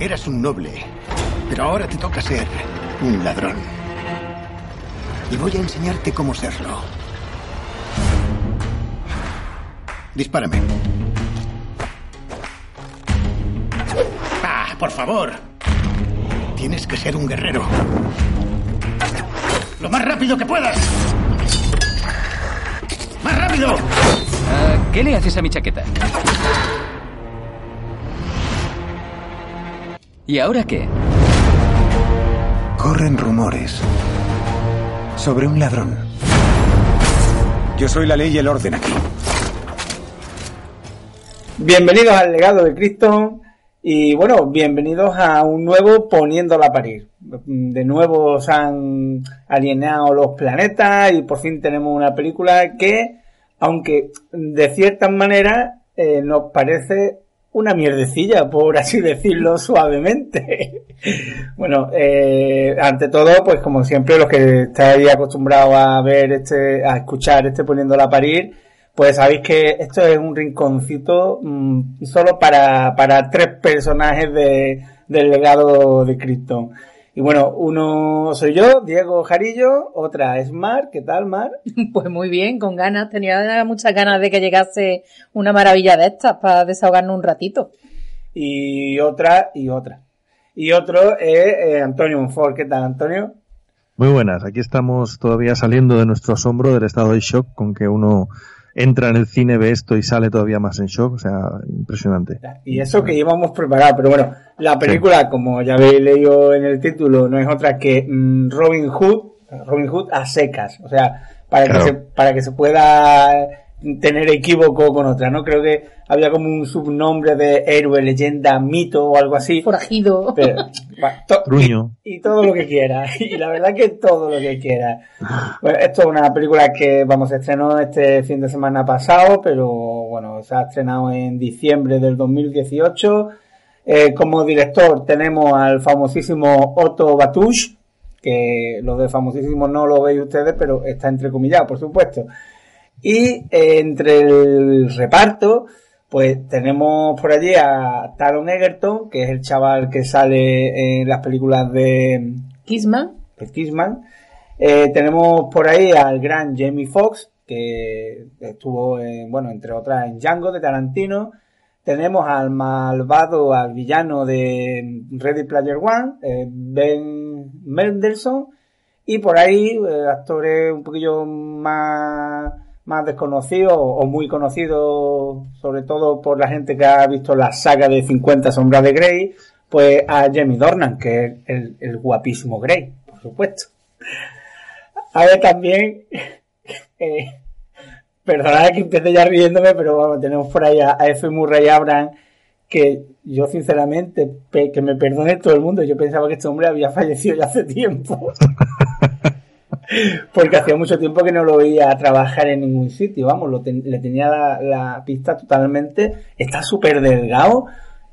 Eras un noble, pero ahora te toca ser un ladrón. Y voy a enseñarte cómo serlo. Dispárame. Ah, por favor. Tienes que ser un guerrero. Lo más rápido que puedas. ¡Más rápido! Ah, ¿Qué le haces a mi chaqueta? ¿Y ahora qué? Corren rumores sobre un ladrón. Yo soy la ley y el orden aquí. Bienvenidos al legado de Cristo y bueno, bienvenidos a un nuevo Poniéndola a parir. De nuevo se han alienado los planetas y por fin tenemos una película que, aunque de cierta manera eh, nos parece una mierdecilla, por así decirlo suavemente. bueno, eh, ante todo, pues como siempre, los que estáis acostumbrados a ver este, a escuchar este poniéndola a parir, pues sabéis que esto es un rinconcito mmm, solo para, para tres personajes de, del legado de Krypton. Y bueno, uno soy yo, Diego Jarillo, otra es Mar. ¿Qué tal, Mar? Pues muy bien, con ganas. Tenía muchas ganas de que llegase una maravilla de estas para desahogarnos un ratito. Y otra, y otra. Y otro es eh, Antonio Monfort. ¿Qué tal, Antonio? Muy buenas. Aquí estamos todavía saliendo de nuestro asombro del estado de shock con que uno entra en el cine, ve esto y sale todavía más en shock, o sea, impresionante. Y eso que íbamos preparados, pero bueno, la película, sí. como ya habéis leído en el título, no es otra que mm, Robin Hood, Robin Hood a secas, o sea, para claro. que se, para que se pueda tener equívoco con otra, ¿no? Creo que había como un subnombre de héroe, leyenda, mito o algo así. Forajido. Pero, to y, y, todo lo que quiera. Y la verdad que todo lo que quiera. Bueno, esto es una película que vamos a estrenó este fin de semana pasado, pero bueno, se ha estrenado en diciembre del 2018. Eh, como director tenemos al famosísimo Otto Batush, que lo de famosísimo no lo veis ustedes, pero está entrecomillado, por supuesto. Y eh, entre el reparto, pues tenemos por allí a Taron Egerton, que es el chaval que sale en las películas de Kissman. De Kissman. Eh, tenemos por ahí al gran Jamie Foxx, que estuvo, en, bueno, entre otras en Django de Tarantino. Tenemos al malvado, al villano de Ready Player One, eh, Ben Mendelsohn. Y por ahí, actores un poquillo más más desconocido o muy conocido, sobre todo por la gente que ha visto la saga de 50 sombras de Grey, pues a Jamie Dornan, que es el, guapísimo Grey, por supuesto. A ver también, eh, perdonad que empiece ya riéndome, pero vamos, tenemos por ahí a, a F. Murray Abraham, que yo sinceramente, que me perdone todo el mundo, yo pensaba que este hombre había fallecido ya hace tiempo. Porque hacía mucho tiempo que no lo veía trabajar en ningún sitio, vamos, lo ten, le tenía la, la, pista totalmente, está súper delgado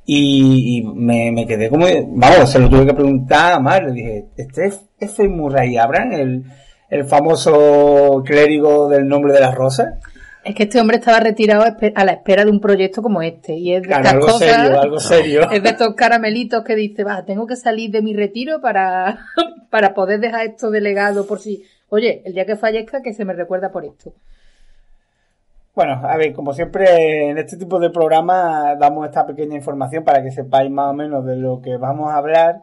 y, y me, me, quedé como, vamos, se lo tuve que preguntar a Mar, le dije, ¿este es F. Murray Abraham, el, el famoso clérigo del nombre de las rosas? Es que este hombre estaba retirado a la espera de un proyecto como este. Y es de claro, algo cosas, serio, algo serio. Es de estos caramelitos que dice, va, tengo que salir de mi retiro para, para poder dejar esto delegado por si, oye, el día que fallezca que se me recuerda por esto. Bueno, a ver, como siempre en este tipo de programas damos esta pequeña información para que sepáis más o menos de lo que vamos a hablar.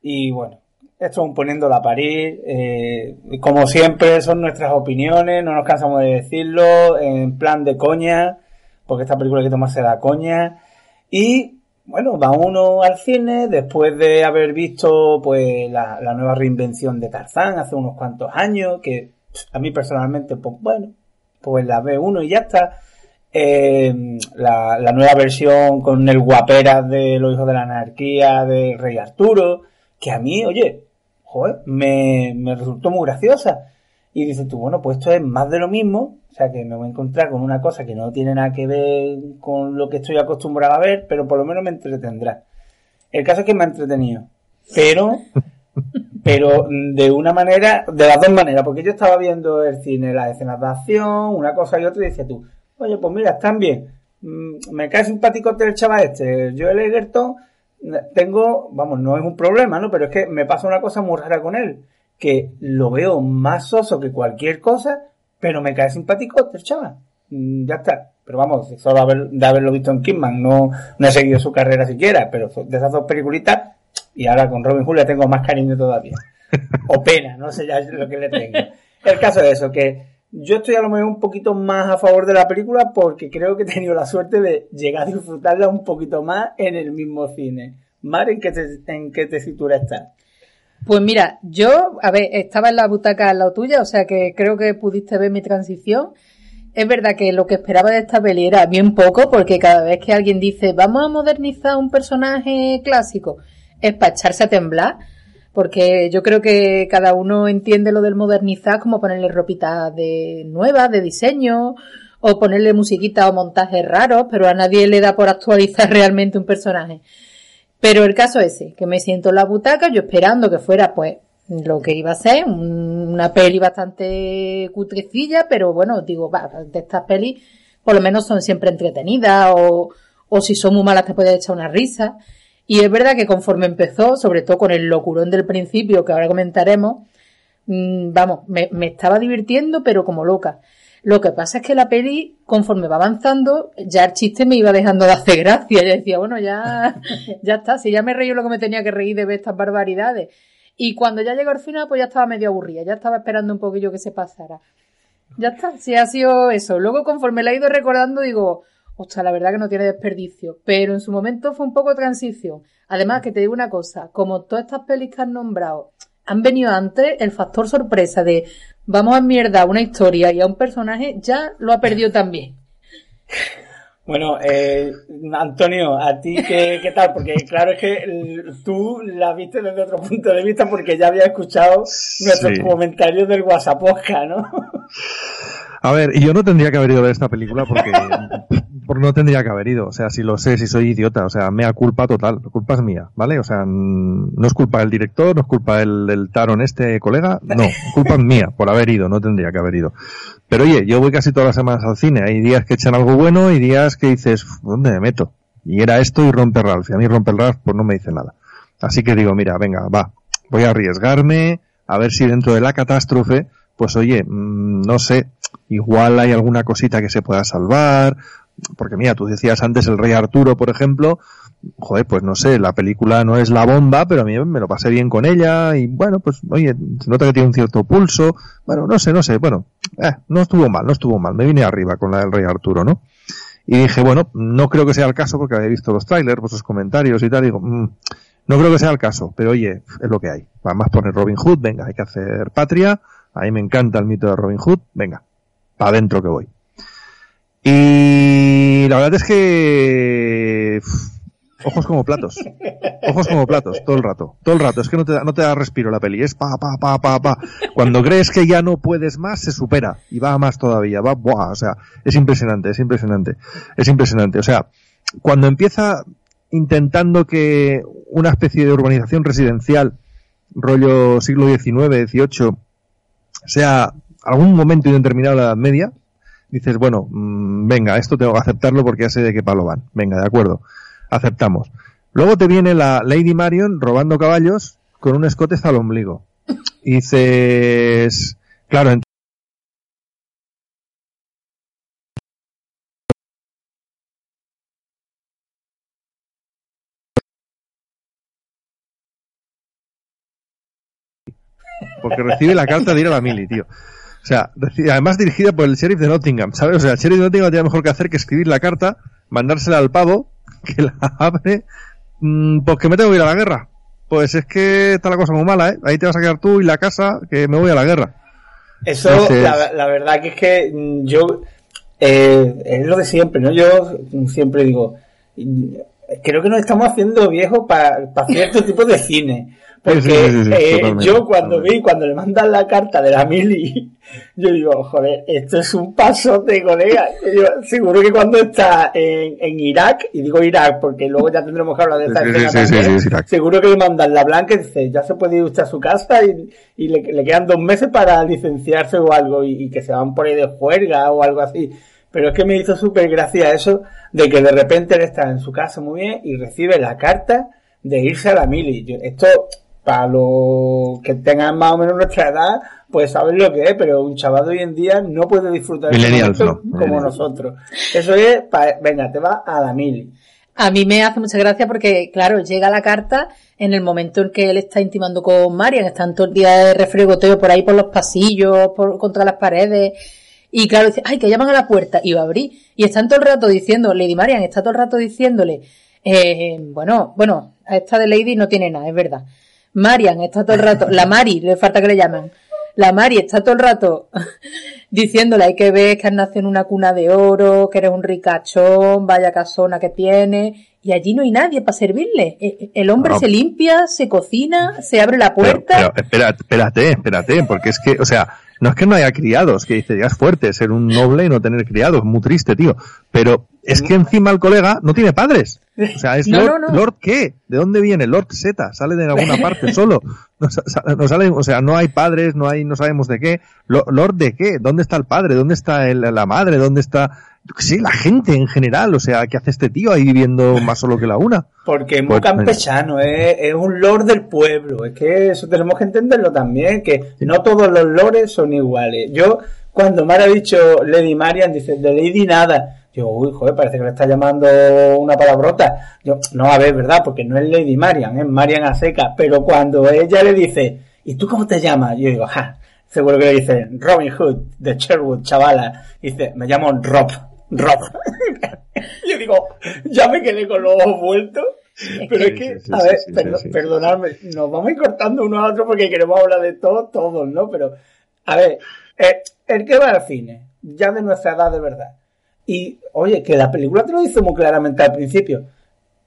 Y bueno, esto es un poniendo la parir. Eh, como siempre, son nuestras opiniones, no nos cansamos de decirlo, en plan de coña, porque esta película hay que tomarse la coña. Y bueno, va uno al cine después de haber visto pues la, la nueva reinvención de Tarzán hace unos cuantos años, que a mí personalmente, pues bueno, pues la ve uno y ya está. eh, la, la nueva versión con el guaperas de los hijos de la anarquía de Rey Arturo, que a mí, oye, joder, me, me resultó muy graciosa. Y dices tú, bueno, pues esto es más de lo mismo, o sea que me voy a encontrar con una cosa que no tiene nada que ver con lo que estoy acostumbrado a ver, pero por lo menos me entretendrá. El caso es que me ha entretenido, pero, pero de una manera, de las dos maneras, porque yo estaba viendo el cine, las escenas de acción, una cosa y otra, y decía tú, oye, pues mira, están bien, Mm, me cae simpático el chaval este, el Joel Egerton, tengo, vamos, no es un problema, ¿no? Pero es que me pasa una cosa muy rara con él, que lo veo más soso que cualquier cosa, pero me cae simpático el chaval. Mm, Ya está. Pero vamos, solo haber- de haberlo visto en Kidman, no, no he seguido su carrera siquiera, pero de esas dos peliculitas, y ahora con Robin Hood le tengo más cariño todavía. O pena, no sé ya lo que le tengo. El caso es eso, que yo estoy a lo mejor un poquito más a favor de la película porque creo que he tenido la suerte de llegar a disfrutarla un poquito más en el mismo cine. Mar, ¿en qué, te, en qué tesitura está? Pues mira, yo, a ver, estaba en la butaca al lado tuya, o sea que creo que pudiste ver mi transición. Es verdad que lo que esperaba de esta peli era bien poco, porque cada vez que alguien dice vamos a modernizar un personaje clásico, es para echarse a temblar, porque yo creo que cada uno entiende lo del modernizar como ponerle ropita de nuevas, de diseño, o ponerle musiquita o montajes raros, pero a nadie le da por actualizar realmente un personaje. Pero el caso ese, que me siento en la butaca, yo esperando que fuera pues lo que iba a ser, un- una peli bastante cutrecilla, pero bueno, digo, va, de estas pelis por lo menos son siempre entretenidas o, o si son muy malas te puedes echar una risa. Y es verdad que conforme empezó, sobre todo con el locurón del principio, que ahora comentaremos, mm, vamos, me, me estaba divirtiendo, pero como loca. Lo que pasa es que la peli, conforme va avanzando, ya el chiste me iba dejando de hacer gracia. Yo decía, bueno, ya, ya está, si ya me reí lo que me tenía que reír de ver estas barbaridades. Y cuando ya llegó al final, pues ya estaba medio aburrida, ya estaba esperando un poquillo que se pasara. Ya está, si ha sido eso. Luego, conforme la he ido recordando, digo, ostras, la verdad que no tiene desperdicio. Pero en su momento fue un poco transición. Además, que te digo una cosa, como todas estas pelis que han nombrado han venido antes, el factor sorpresa de vamos a mierda una historia y a un personaje ya lo ha perdido también. Bueno, eh, Antonio, ¿a ti qué, qué tal? Porque claro es que el- tú la viste desde otro punto de vista porque ya había escuchado nuestros Sí. comentarios del WhatsApp, ¿no? A ver, y yo no tendría que haber ido a ver esta película porque, porque no tendría que haber ido. O sea, si lo sé, si soy idiota, o sea, mea culpa total. La culpa es mía, ¿vale? O sea, mm, no es culpa del director, no es culpa del, del Taron este colega, no, culpa es mía por haber ido, no tendría que haber ido. Pero oye, yo voy casi todas las semanas al cine. Hay días que echan algo bueno y días que dices, "Uf, ¿dónde me meto? Y era esto y romper Ralph. Y a mí romper Ralph pues no me dice nada. Así que digo, mira, venga, va, voy a arriesgarme, a ver si dentro de la catástrofe, pues oye, mm, no sé, igual hay alguna cosita que se pueda salvar, porque mira, tú decías antes el Rey Arturo, por ejemplo, joder, pues no sé, la película no es la bomba, pero a mí me lo pasé bien con ella y bueno, pues oye, se nota que tiene un cierto pulso, bueno, no sé, no sé, bueno, eh, no estuvo mal, no estuvo mal, me vine arriba con la del Rey Arturo, ¿no? Y dije, bueno, no creo que sea el caso porque había visto los trailers, vuestros comentarios y tal, y digo, mm, no creo que sea el caso, pero oye, es lo que hay. Además poner Robin Hood, venga, hay que hacer patria, a mí me encanta el mito de Robin Hood, venga, para adentro que voy. Y la verdad es que ojos como platos, ojos como platos, todo el rato, todo el rato, es que no te da, no te da respiro la peli, es pa, pa, pa, pa, pa. Cuando crees que ya no puedes más, se supera. Y va más todavía, va, buah, o sea, es impresionante, es impresionante, es impresionante, o sea, cuando empieza intentando que una especie de urbanización residencial, rollo siglo XIX, XVIII, sea algún momento indeterminado de la Edad Media, dices, bueno, mm, venga, esto tengo que aceptarlo porque ya sé de qué palo van. Venga, de acuerdo, aceptamos. Luego te viene la Lady Marion robando caballos con un escote el ombligo. Dices, claro, ent- porque recibe la carta de ir a la mili, tío. O sea, además dirigida por el sheriff de Nottingham, ¿sabes? O sea, el sheriff de Nottingham tiene mejor que hacer que escribir la carta, mandársela al pavo, que la abre, mm, pues que me tengo que ir a la guerra. Pues es que está la cosa muy mala, ¿eh? Ahí te vas a quedar tú y la casa, que me voy a la guerra. Eso, Entonces- la, la verdad que es que mm, yo eh, es lo de siempre, ¿no? Yo siempre digo, creo que nos estamos haciendo viejos para cierto tipo de cine. Porque eh, yo cuando vi, cuando le mandan la carta de la mili, yo digo, joder, esto es un paso de colega. seguro que cuando está en, en, Irak, y digo Irak porque luego ya tendremos que hablar de esta escena seguro que le mandan la blanca y dice, ya se puede ir usted a su casa y, y le, le, quedan dos meses para licenciarse o algo y, y, que se van por ahí de juerga o algo así. Pero es que me hizo súper gracia eso de que de repente él está en su casa muy bien y recibe la carta de irse a la mili. esto para los que tengan más o menos nuestra edad, pues saben lo que es, pero un chaval de hoy en día no puede disfrutar de eso como nosotros. Eso es, venga, te va a la mili. A mí me hace mucha gracia porque, claro, llega la carta en el momento en que él está intimando con Marian, están todo el día de refregoteo por ahí por los pasillos, por, contra las paredes, y claro, dice, ay, que llaman a la puerta, y va a abrir, y están todo el rato diciendo, Lady Marian está todo el rato diciéndole, eh, bueno, bueno, a esta de Lady no tiene nada, es verdad, Marian está todo el rato, la Mari, le falta que le llaman. La Mari está todo el rato diciéndole, hay que ver que has nacido en una cuna de oro, que eres un ricachón, vaya casona que tiene, y allí no hay nadie para servirle. E, e, el hombre se limpia, se cocina, se abre la puerta. Pero, espérate, espérate, porque es que, o sea, no es que no haya criados, que dice, ya es fuerte ser un noble y no tener criados, muy triste, tío. Pero es que encima el colega no tiene padres. O sea, es Lord, Lord, qué? ¿De dónde viene? Lord Z, sale de alguna parte solo. No, sale, o sea, no hay padres, no hay, no sabemos de qué. Lord de qué? ¿Dónde está el padre? ¿Dónde está la madre? ¿Dónde está sí, la gente en general, o sea, ¿qué hace este tío ahí viviendo más solo que la una? Porque es muy pues, campechano, es, es, un lord del pueblo, es que eso tenemos que entenderlo también, que no todos los lores son iguales. Yo, cuando me ha dicho Lady Marian, dice, de Lady nada, yo, uy, joder, parece que le está llamando una palabrota. Yo, no, a ver, ¿verdad? Porque no es Lady Marian, es Marian a seca, pero cuando ella le dice, ¿y tú cómo te llamas? Yo digo, ja, seguro que le dice Robin Hood de Sherwood, chavala. dice, me llamo Rob. Rob. yo digo, ya me quedé con los ojos vueltos. Pero es que, a ver, perdonadme, nos vamos a ir cortando uno a otro porque queremos hablar de todo, todos, ¿no? Pero, a ver, eh, el que va al cine, ya de nuestra edad de verdad, y, oye, que la película te lo dice muy claramente al principio,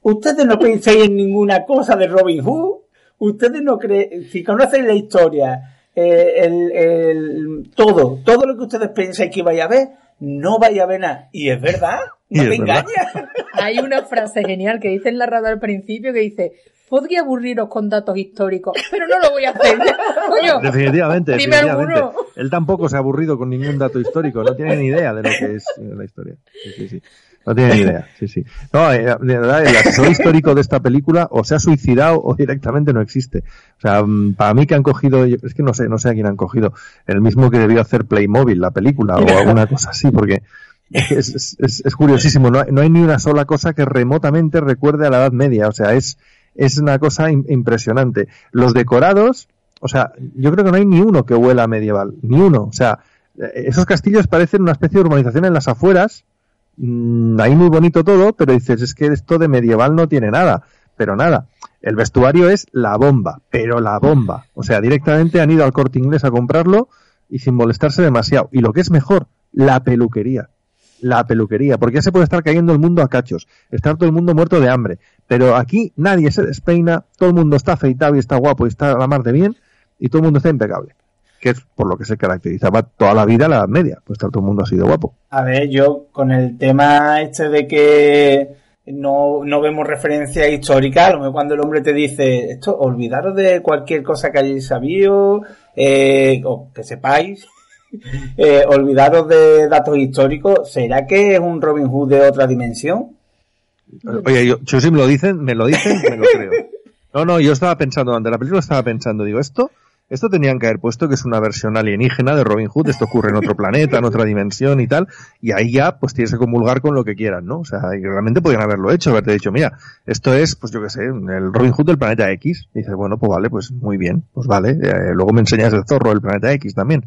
ustedes no pensáis en ninguna cosa de Robin Hood, ustedes no creen, si conocen la historia, eh, el, el, todo, todo lo que ustedes pensáis que vaya a ver, no vaya a ver nada. Y es verdad, no te engañas. Hay una frase genial que dice en la radio al principio que dice, podría aburriros con datos históricos, pero no lo voy a hacer. definitivamente, definitivamente. Él tampoco se ha aburrido con ningún dato histórico, no tiene ni idea de lo que es la historia. Sí, sí, sí. No tiene ni idea, sí, sí. No, eh, de verdad, el asesor histórico de esta película o se ha suicidado o directamente no existe. O sea, mm, para mí que han cogido, es que no sé, no sé a quién han cogido, el mismo que debió hacer Playmobil, la película, o alguna cosa así, porque es, es, es curiosísimo, no hay, no hay, ni una sola cosa que remotamente recuerde a la Edad Media, o sea, es, es una cosa impresionante. Los decorados, o sea, yo creo que no hay ni uno que huela medieval, ni uno, o sea, esos castillos parecen una especie de urbanización en las afueras, Mm, ahí muy bonito todo, pero dices, es que esto de medieval no tiene nada, pero nada. El vestuario es la bomba, pero la bomba. O sea, directamente han ido al corte inglés a comprarlo y sin molestarse demasiado. Y lo que es mejor, la peluquería. La peluquería, porque ya se puede estar cayendo el mundo a cachos, estar todo el mundo muerto de hambre. Pero aquí nadie se despeina, todo el mundo está afeitado y está guapo y está a la mar de bien, y todo el mundo está impecable que es por lo que se caracterizaba toda la vida la media, pues todo el mundo ha sido guapo. A ver, yo con el tema este de que no, no vemos referencia histórica, lo mejor cuando el hombre te dice esto, olvidaros de cualquier cosa que hayáis sabido, eh, o que sepáis, eh, olvidaros de datos históricos, ¿será que es un Robin Hood de otra dimensión? Oye, yo, yo me lo dicen, me lo dicen, me lo creo. No, no, yo estaba pensando, ante la película estaba pensando, digo, esto esto tenían que haber puesto que es una versión alienígena de Robin Hood, esto ocurre en otro planeta, en otra dimensión y tal, y ahí ya pues tienes que comulgar con lo que quieran, ¿no? O sea, realmente podrían haberlo hecho, haberte dicho, mira, esto es, pues yo qué sé, el Robin Hood del planeta X. Y dices, bueno, pues vale, pues muy bien, pues vale, eh, luego me enseñas el zorro del planeta X también.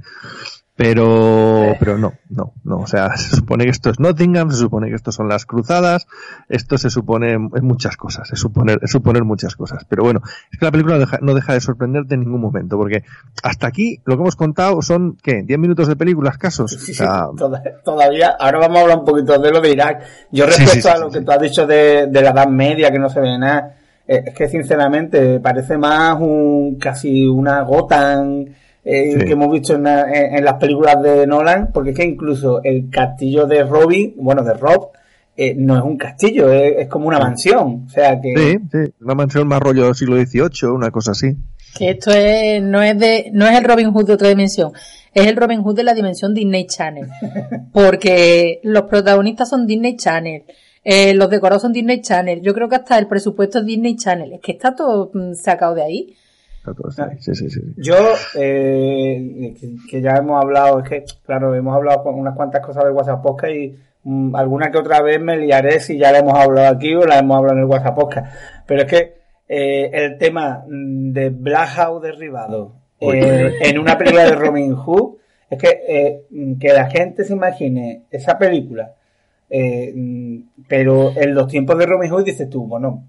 Pero, pero no, no, no. O sea, se supone que esto es Nottingham, se supone que esto son las cruzadas, esto se supone es muchas cosas, es suponer, es suponer muchas cosas. Pero bueno, es que la película no deja, no deja de sorprenderte en ningún momento, porque hasta aquí lo que hemos contado son, ¿qué? ¿10 minutos de película escasos? Sí, O sea, sí, toda- todavía, ahora vamos a hablar un poquito de lo de Irak. Yo respecto sí, a lo que tú has dicho de, de la Edad Media, que no se ve nada, eh, es que sinceramente parece más un casi una Gotham eh, Sí. que hemos visto en, la- en- en las películas de Nolan, porque es que incluso el castillo de Robin, bueno, de Rob, eh, no es un castillo, es, es como una mansión. O sea que... sí, sí, una mansión más rollo siglo XVIII, una cosa así. Que esto es, no es de, no es el Robin Hood de otra dimensión, es el Robin Hood de la dimensión Disney Channel. Porque los protagonistas son Disney Channel, eh, los decorados son Disney Channel, yo creo que hasta el presupuesto es Disney Channel, es que está todo mm, sacado de ahí. Está todo esto ahí. Sí, sí, sí. sí. Yo, eh, que, que ya hemos hablado, es que, claro, hemos hablado con unas cuantas cosas del WhatsApp Podcast y mm, alguna que otra vez me liaré si ya la hemos hablado aquí o la hemos hablado en el WhatsApp Podcast. Pero es que eh, el tema mm, de Black House derribado Uy. eh, en una película de Robin Hood, es que, eh, mm, que la gente se imagine esa película, pero en los tiempos de Robin Hood dices tú, bueno,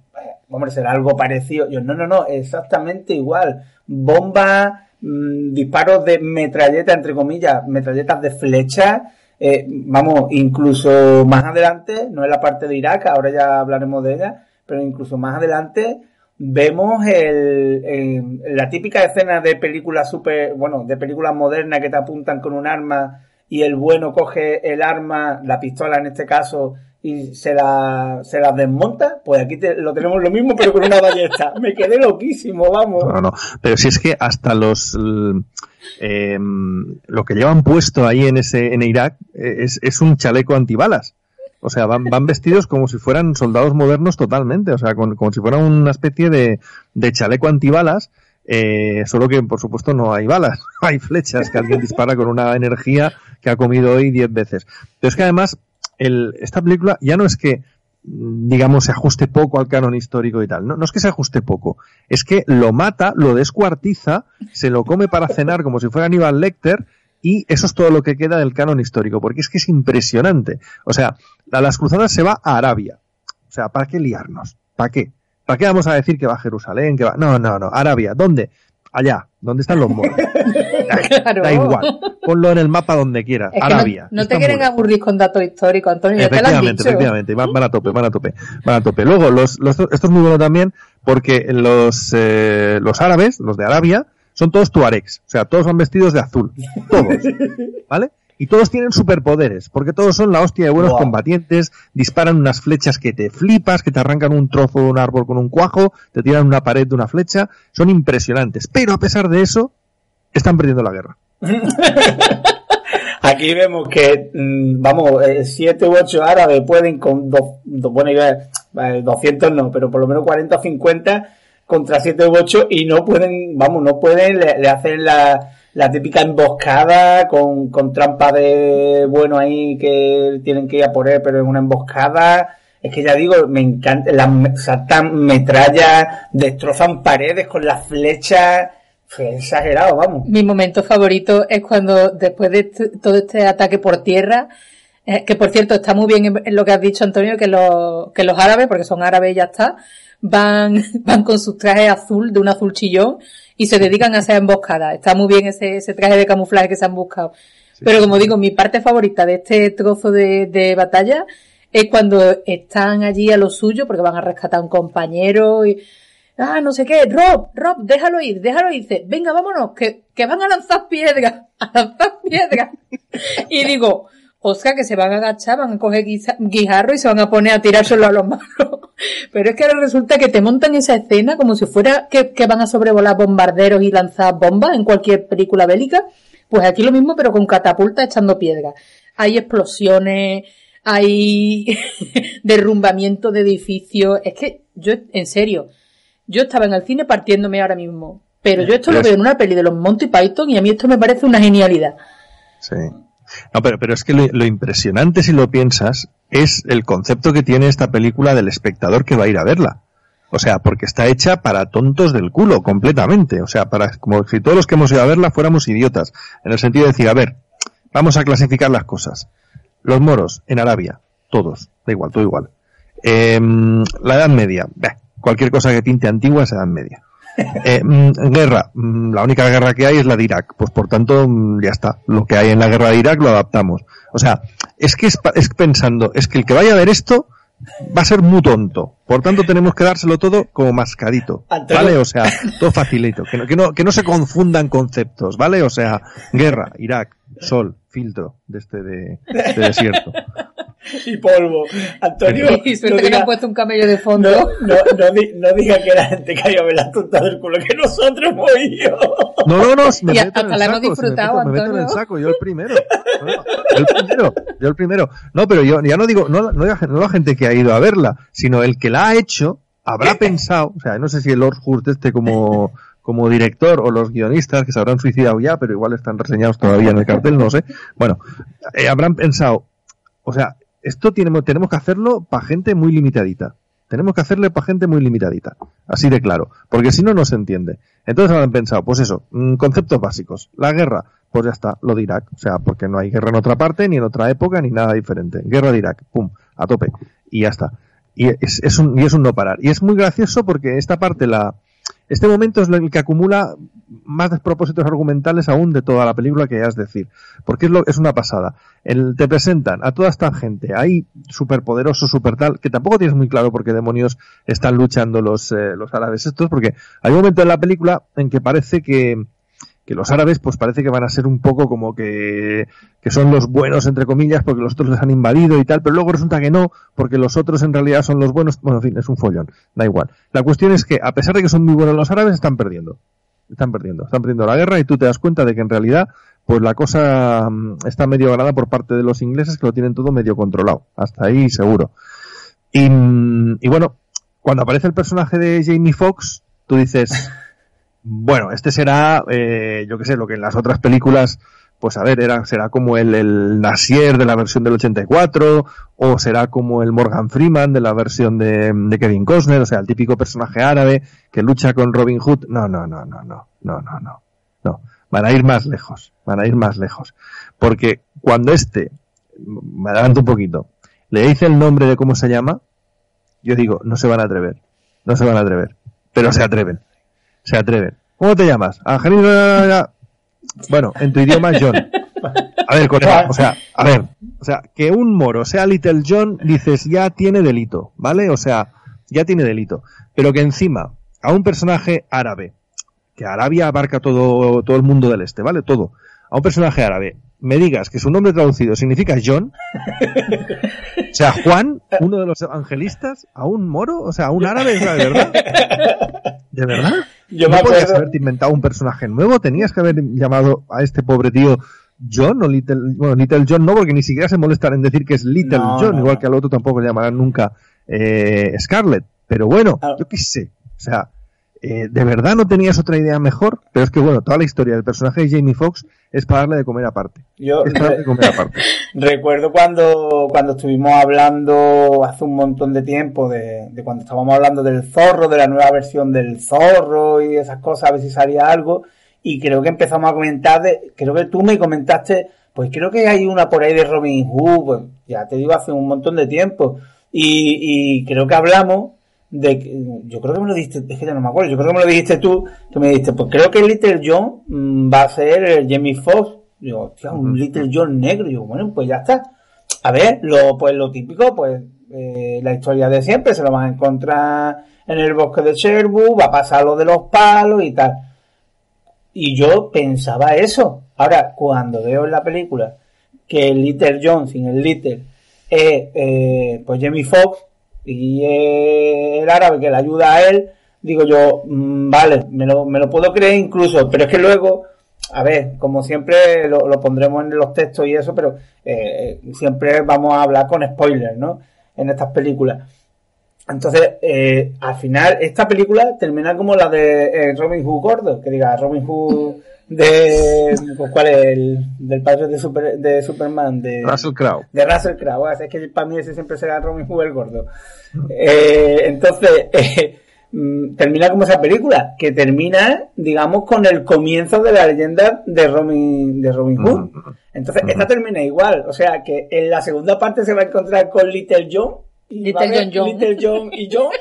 hombre, será algo parecido. Yo, no, no, no, exactamente igual. Bombas, mm, disparos de metralleta, entre comillas, metralletas de flecha. eh, vamos, incluso más adelante, no es la parte de Irak, ahora ya hablaremos de ella, pero incluso más adelante vemos el, el- la típica escena de películas super, bueno, de películas modernas que te apuntan con un arma y el bueno coge el arma, la pistola en este caso, y se la, se la desmonta, pues aquí lo tenemos lo mismo, pero con una ballesta. Me quedé loquísimo, vamos. No, no, pero si es que hasta los l- em, lo que llevan puesto ahí en ese en Irak eh, es, es un chaleco antibalas. O sea, van, van vestidos como si fueran soldados modernos totalmente, o sea, como si fuera una especie de, de chaleco antibalas, eh, solo que por supuesto no hay balas, hay flechas que alguien dispara con una energía que ha comido hoy diez veces. Pero es que además, el, esta película ya no es que mm, digamos, se ajuste poco al canon histórico y tal. No, no es que se ajuste poco, es que lo mata, lo descuartiza, se lo come para cenar como si fuera Aníbal Lecter y eso es todo lo que queda del canon histórico, porque es que es impresionante. O sea, a las cruzadas se va a Arabia. O sea, ¿para qué liarnos? ¿Para qué? ¿Para qué vamos a decir que va a Jerusalén? Que va... No, no, no, Arabia. ¿Dónde? Allá, donde están los moros. Da, Claro. da igual. Ponlo en el mapa donde quieras. Es no- Arabia. no, te quieren aburrir con datos históricos, Antonio, ya te lo han Efectivamente, dicho. efectivamente, van, van a tope, van a tope, van a tope. Luego, los, los, esto es muy bueno también porque los, eh, los árabes, los de Arabia, son todos tuaregs, o sea, todos van vestidos de azul, todos, ¿vale? Y todos tienen superpoderes, porque todos son la hostia de buenos combatientes, disparan unas flechas que te flipas, que te arrancan un trozo de un árbol con un cuajo, te tiran una pared de una flecha, son impresionantes. Pero a pesar de eso, están perdiendo la guerra. Aquí vemos que, mm, vamos, eh, siete u ocho árabes pueden con dos, dos bueno, iba a- eh, 200 no, pero por lo menos 40 o 50 contra siete u ocho y no pueden, vamos, no pueden, le, hacen la, la típica emboscada con, con trampa de bueno ahí que tienen que ir a por él, pero es una emboscada. Es que ya digo, me encanta, las saltan metrallas, destrozan paredes con las flechas. Fue exagerado, vamos. Mi momento favorito es cuando después de todo este ataque por tierra, eh, que por cierto está muy bien en, en lo que has dicho Antonio, que los, que los árabes, porque son árabes y ya está, van, van con sus trajes azul, de un azul chillón, y se dedican a hacer emboscadas. Está muy bien ese, ese traje de camuflaje que se han buscado. Pero como digo, mi parte favorita de este trozo de, de batalla es cuando están allí a lo suyo, porque van a rescatar a un compañero y, ah, no sé qué, Rob, Rob, déjalo ir, déjalo ir, dice, venga, vámonos, que, que van a lanzar piedras, a lanzar piedras. y digo, Oscar, que se van a agachar, van a coger guijarro y se van a poner a tirárselo a los malos. Pero es que ahora resulta que te montan esa escena como si fuera que, que van a sobrevolar bombarderos y lanzar bombas en cualquier película bélica. Pues aquí lo mismo, pero con catapulta echando piedras. Hay explosiones, hay derrumbamiento de edificios. Es que yo, en serio, yo estaba en el cine partiéndome ahora mismo. Pero yo esto Pero lo es- veo en una peli de los Monty Python y a mí esto me parece una genialidad. Sí. No, pero, pero es que lo, lo impresionante, si lo piensas, es el concepto que tiene esta película del espectador que va a ir a verla. O sea, porque está hecha para tontos del culo, completamente. O sea, para, como si todos los que hemos ido a verla fuéramos idiotas. En el sentido de decir, a ver, vamos a clasificar las cosas. Los moros en Arabia, todos, da igual, todo igual. Em, la Edad Media, bah, cualquier cosa que pinte antigua es Edad Media. Eh, mm, guerra, mm, la única guerra que hay es la de Irak, pues por tanto mm, ya está, lo que hay en la guerra de Irak lo adaptamos. O sea, es que es, es pensando, es que el que vaya a ver esto va a ser muy tonto, por tanto tenemos que dárselo todo como mascadito. ¿vale? O sea, todo facilito, que no, que no, que no se confundan conceptos, ¿vale? O sea, guerra, Irak, sol, filtro de este de, de desierto. Y polvo. Antonio, Y suerte no que le diga, han puesto un camello de fondo. no, no, no, di- no diga que la gente cayó a ver la tonta del culo, que nosotros hemos ido. No, no, no, me Y hasta en el la hemos saco, si me disfrutado, meto- me meto en el Antonio. saco, yo el primero. Yo el primero, yo el primero. No, pero yo ya no digo, no, no, la- no la gente que ha ido a verla, sino el que la ha hecho habrá pensado, o sea, no sé si el Lord Hurt este como, como director o los guionistas que se habrán suicidado ya, pero igual están reseñados todavía en el cartel, no sé. Bueno, eh, habrán pensado, o sea, esto tenemos que hacerlo para gente muy limitadita. Tenemos que hacerle para gente muy limitadita. Así de claro. Porque si no, no se entiende. Entonces han pensado, pues eso, mm, conceptos básicos. La guerra, pues ya está, lo de Irak. O sea, porque no hay guerra en otra parte, ni en otra época, ni nada diferente. Guerra de Irak, pum, a tope. Y ya está. Y es, es un, y es un no parar. Y es muy gracioso porque esta parte, la, este momento es el que acumula más despropósitos argumentales aún de toda la película que es decir. Porque es, lo, es una pasada. Te presentan a toda esta gente, ahí superpoderoso, super tal, que tampoco tienes muy claro por qué demonios están luchando los, eh, los árabes estos, porque hay un momento en la película en que parece que, que los árabes pues parece que van a ser un poco como que, que son los buenos entre comillas porque los otros les han invadido y tal, pero luego resulta que no, porque los otros en realidad son los buenos, bueno, en fin, es un follón, da igual. La cuestión es que a pesar de que son muy buenos los árabes, están perdiendo. Están perdiendo, están perdiendo la guerra y tú te das cuenta de que en realidad pues la cosa mm, está medio ganada por parte de los ingleses que lo tienen todo medio controlado. Hasta ahí seguro. Y, mm, y bueno, cuando aparece el personaje de Jamie Foxx, tú dices, bueno, este será, eh, yo qué sé, lo que en las otras películas, pues a ver, era, será como el, el Nasier de la versión del 84, o será como el Morgan Freeman de la versión de, de, Kevin Costner, o sea, el típico personaje árabe que lucha con Robin Hood. No, no, no, no, no, no, no, no. no. Van a ir más lejos, van a ir más lejos. Porque cuando este, me adelanto un poquito, le dice el nombre de cómo se llama, yo digo, no se van a atrever, no se van a atrever, pero se atreven se atreven. ¿Cómo te llamas? Angelino. Bueno, en tu idioma es John. A ver, colega, o sea, a ver, o sea, que un moro sea Little John, dices, ya tiene delito, ¿vale? O sea, ya tiene delito. Pero que encima, a un personaje árabe, que Arabia abarca todo, todo el mundo del este, ¿vale? Todo. A un personaje árabe, me digas que su nombre traducido significa John, o sea, Juan, uno de los evangelistas, a un moro, o sea, a un árabe, ¿de verdad? ¿De verdad? Yo ¿No podías acuerdo, haberte inventado un personaje nuevo? ¿Tenías que haber llamado a este pobre tío John o Little, bueno, Little John no, porque ni siquiera se molestan en decir que es Little No, John, no, igual que al otro tampoco le llamarán nunca eh, Scarlett. Pero bueno, yo qué sé. O sea, eh, de verdad no tenías otra idea mejor, pero es que bueno, toda la historia del personaje de Jamie Foxx es para darle de comer aparte. yo Es para de comer aparte. recuerdo cuando, cuando estuvimos hablando hace un montón de tiempo de, de cuando estábamos hablando del zorro, de la nueva versión del zorro y esas cosas, a ver si salía algo. Y creo que empezamos a comentar de, creo que tú me comentaste, pues creo que hay una por ahí de Robin Hood, pues ya te digo hace un montón de tiempo. Y, y creo que hablamos de yo creo que me lo dijiste, es que ya no me acuerdo, yo creo que me lo dijiste tú, que me dijiste, pues creo que Little John mm, va a ser el Jamie Foxx. Digo, hostia, un Little John negro. Digo, bueno, pues ya está. A ver, lo, pues lo típico, pues eh, la historia de siempre, se lo van a encontrar en el bosque de Sherwood, va a pasar lo de los palos y tal. Y yo pensaba eso. Ahora, cuando veo en la película que el Little John sin el Little es eh, pues Jamie Foxx y el árabe que le ayuda a él, digo yo, mm, vale, me lo, me lo puedo creer incluso, pero es que luego, a ver, como siempre lo, lo pondremos en los textos y eso, pero eh, siempre vamos a hablar con spoilers, ¿no? En estas películas. Entonces, eh, al final, esta película termina como la de eh, Robin Hood gordo, que diga Robin Hood de. pues, ¿Cuál es? El, del padre de, Super- de Superman, de. Russell Crowe. De Russell Crowe, es que para mí ese siempre será Robin Hood el gordo. Eh, entonces, eh, mm, termina como esa película, que termina, digamos, con el comienzo de la leyenda de Robin, de Robin Hood. Entonces, esta termina igual. O sea, que en la segunda parte se va a encontrar con Little John. Y Little John John. Little John y John.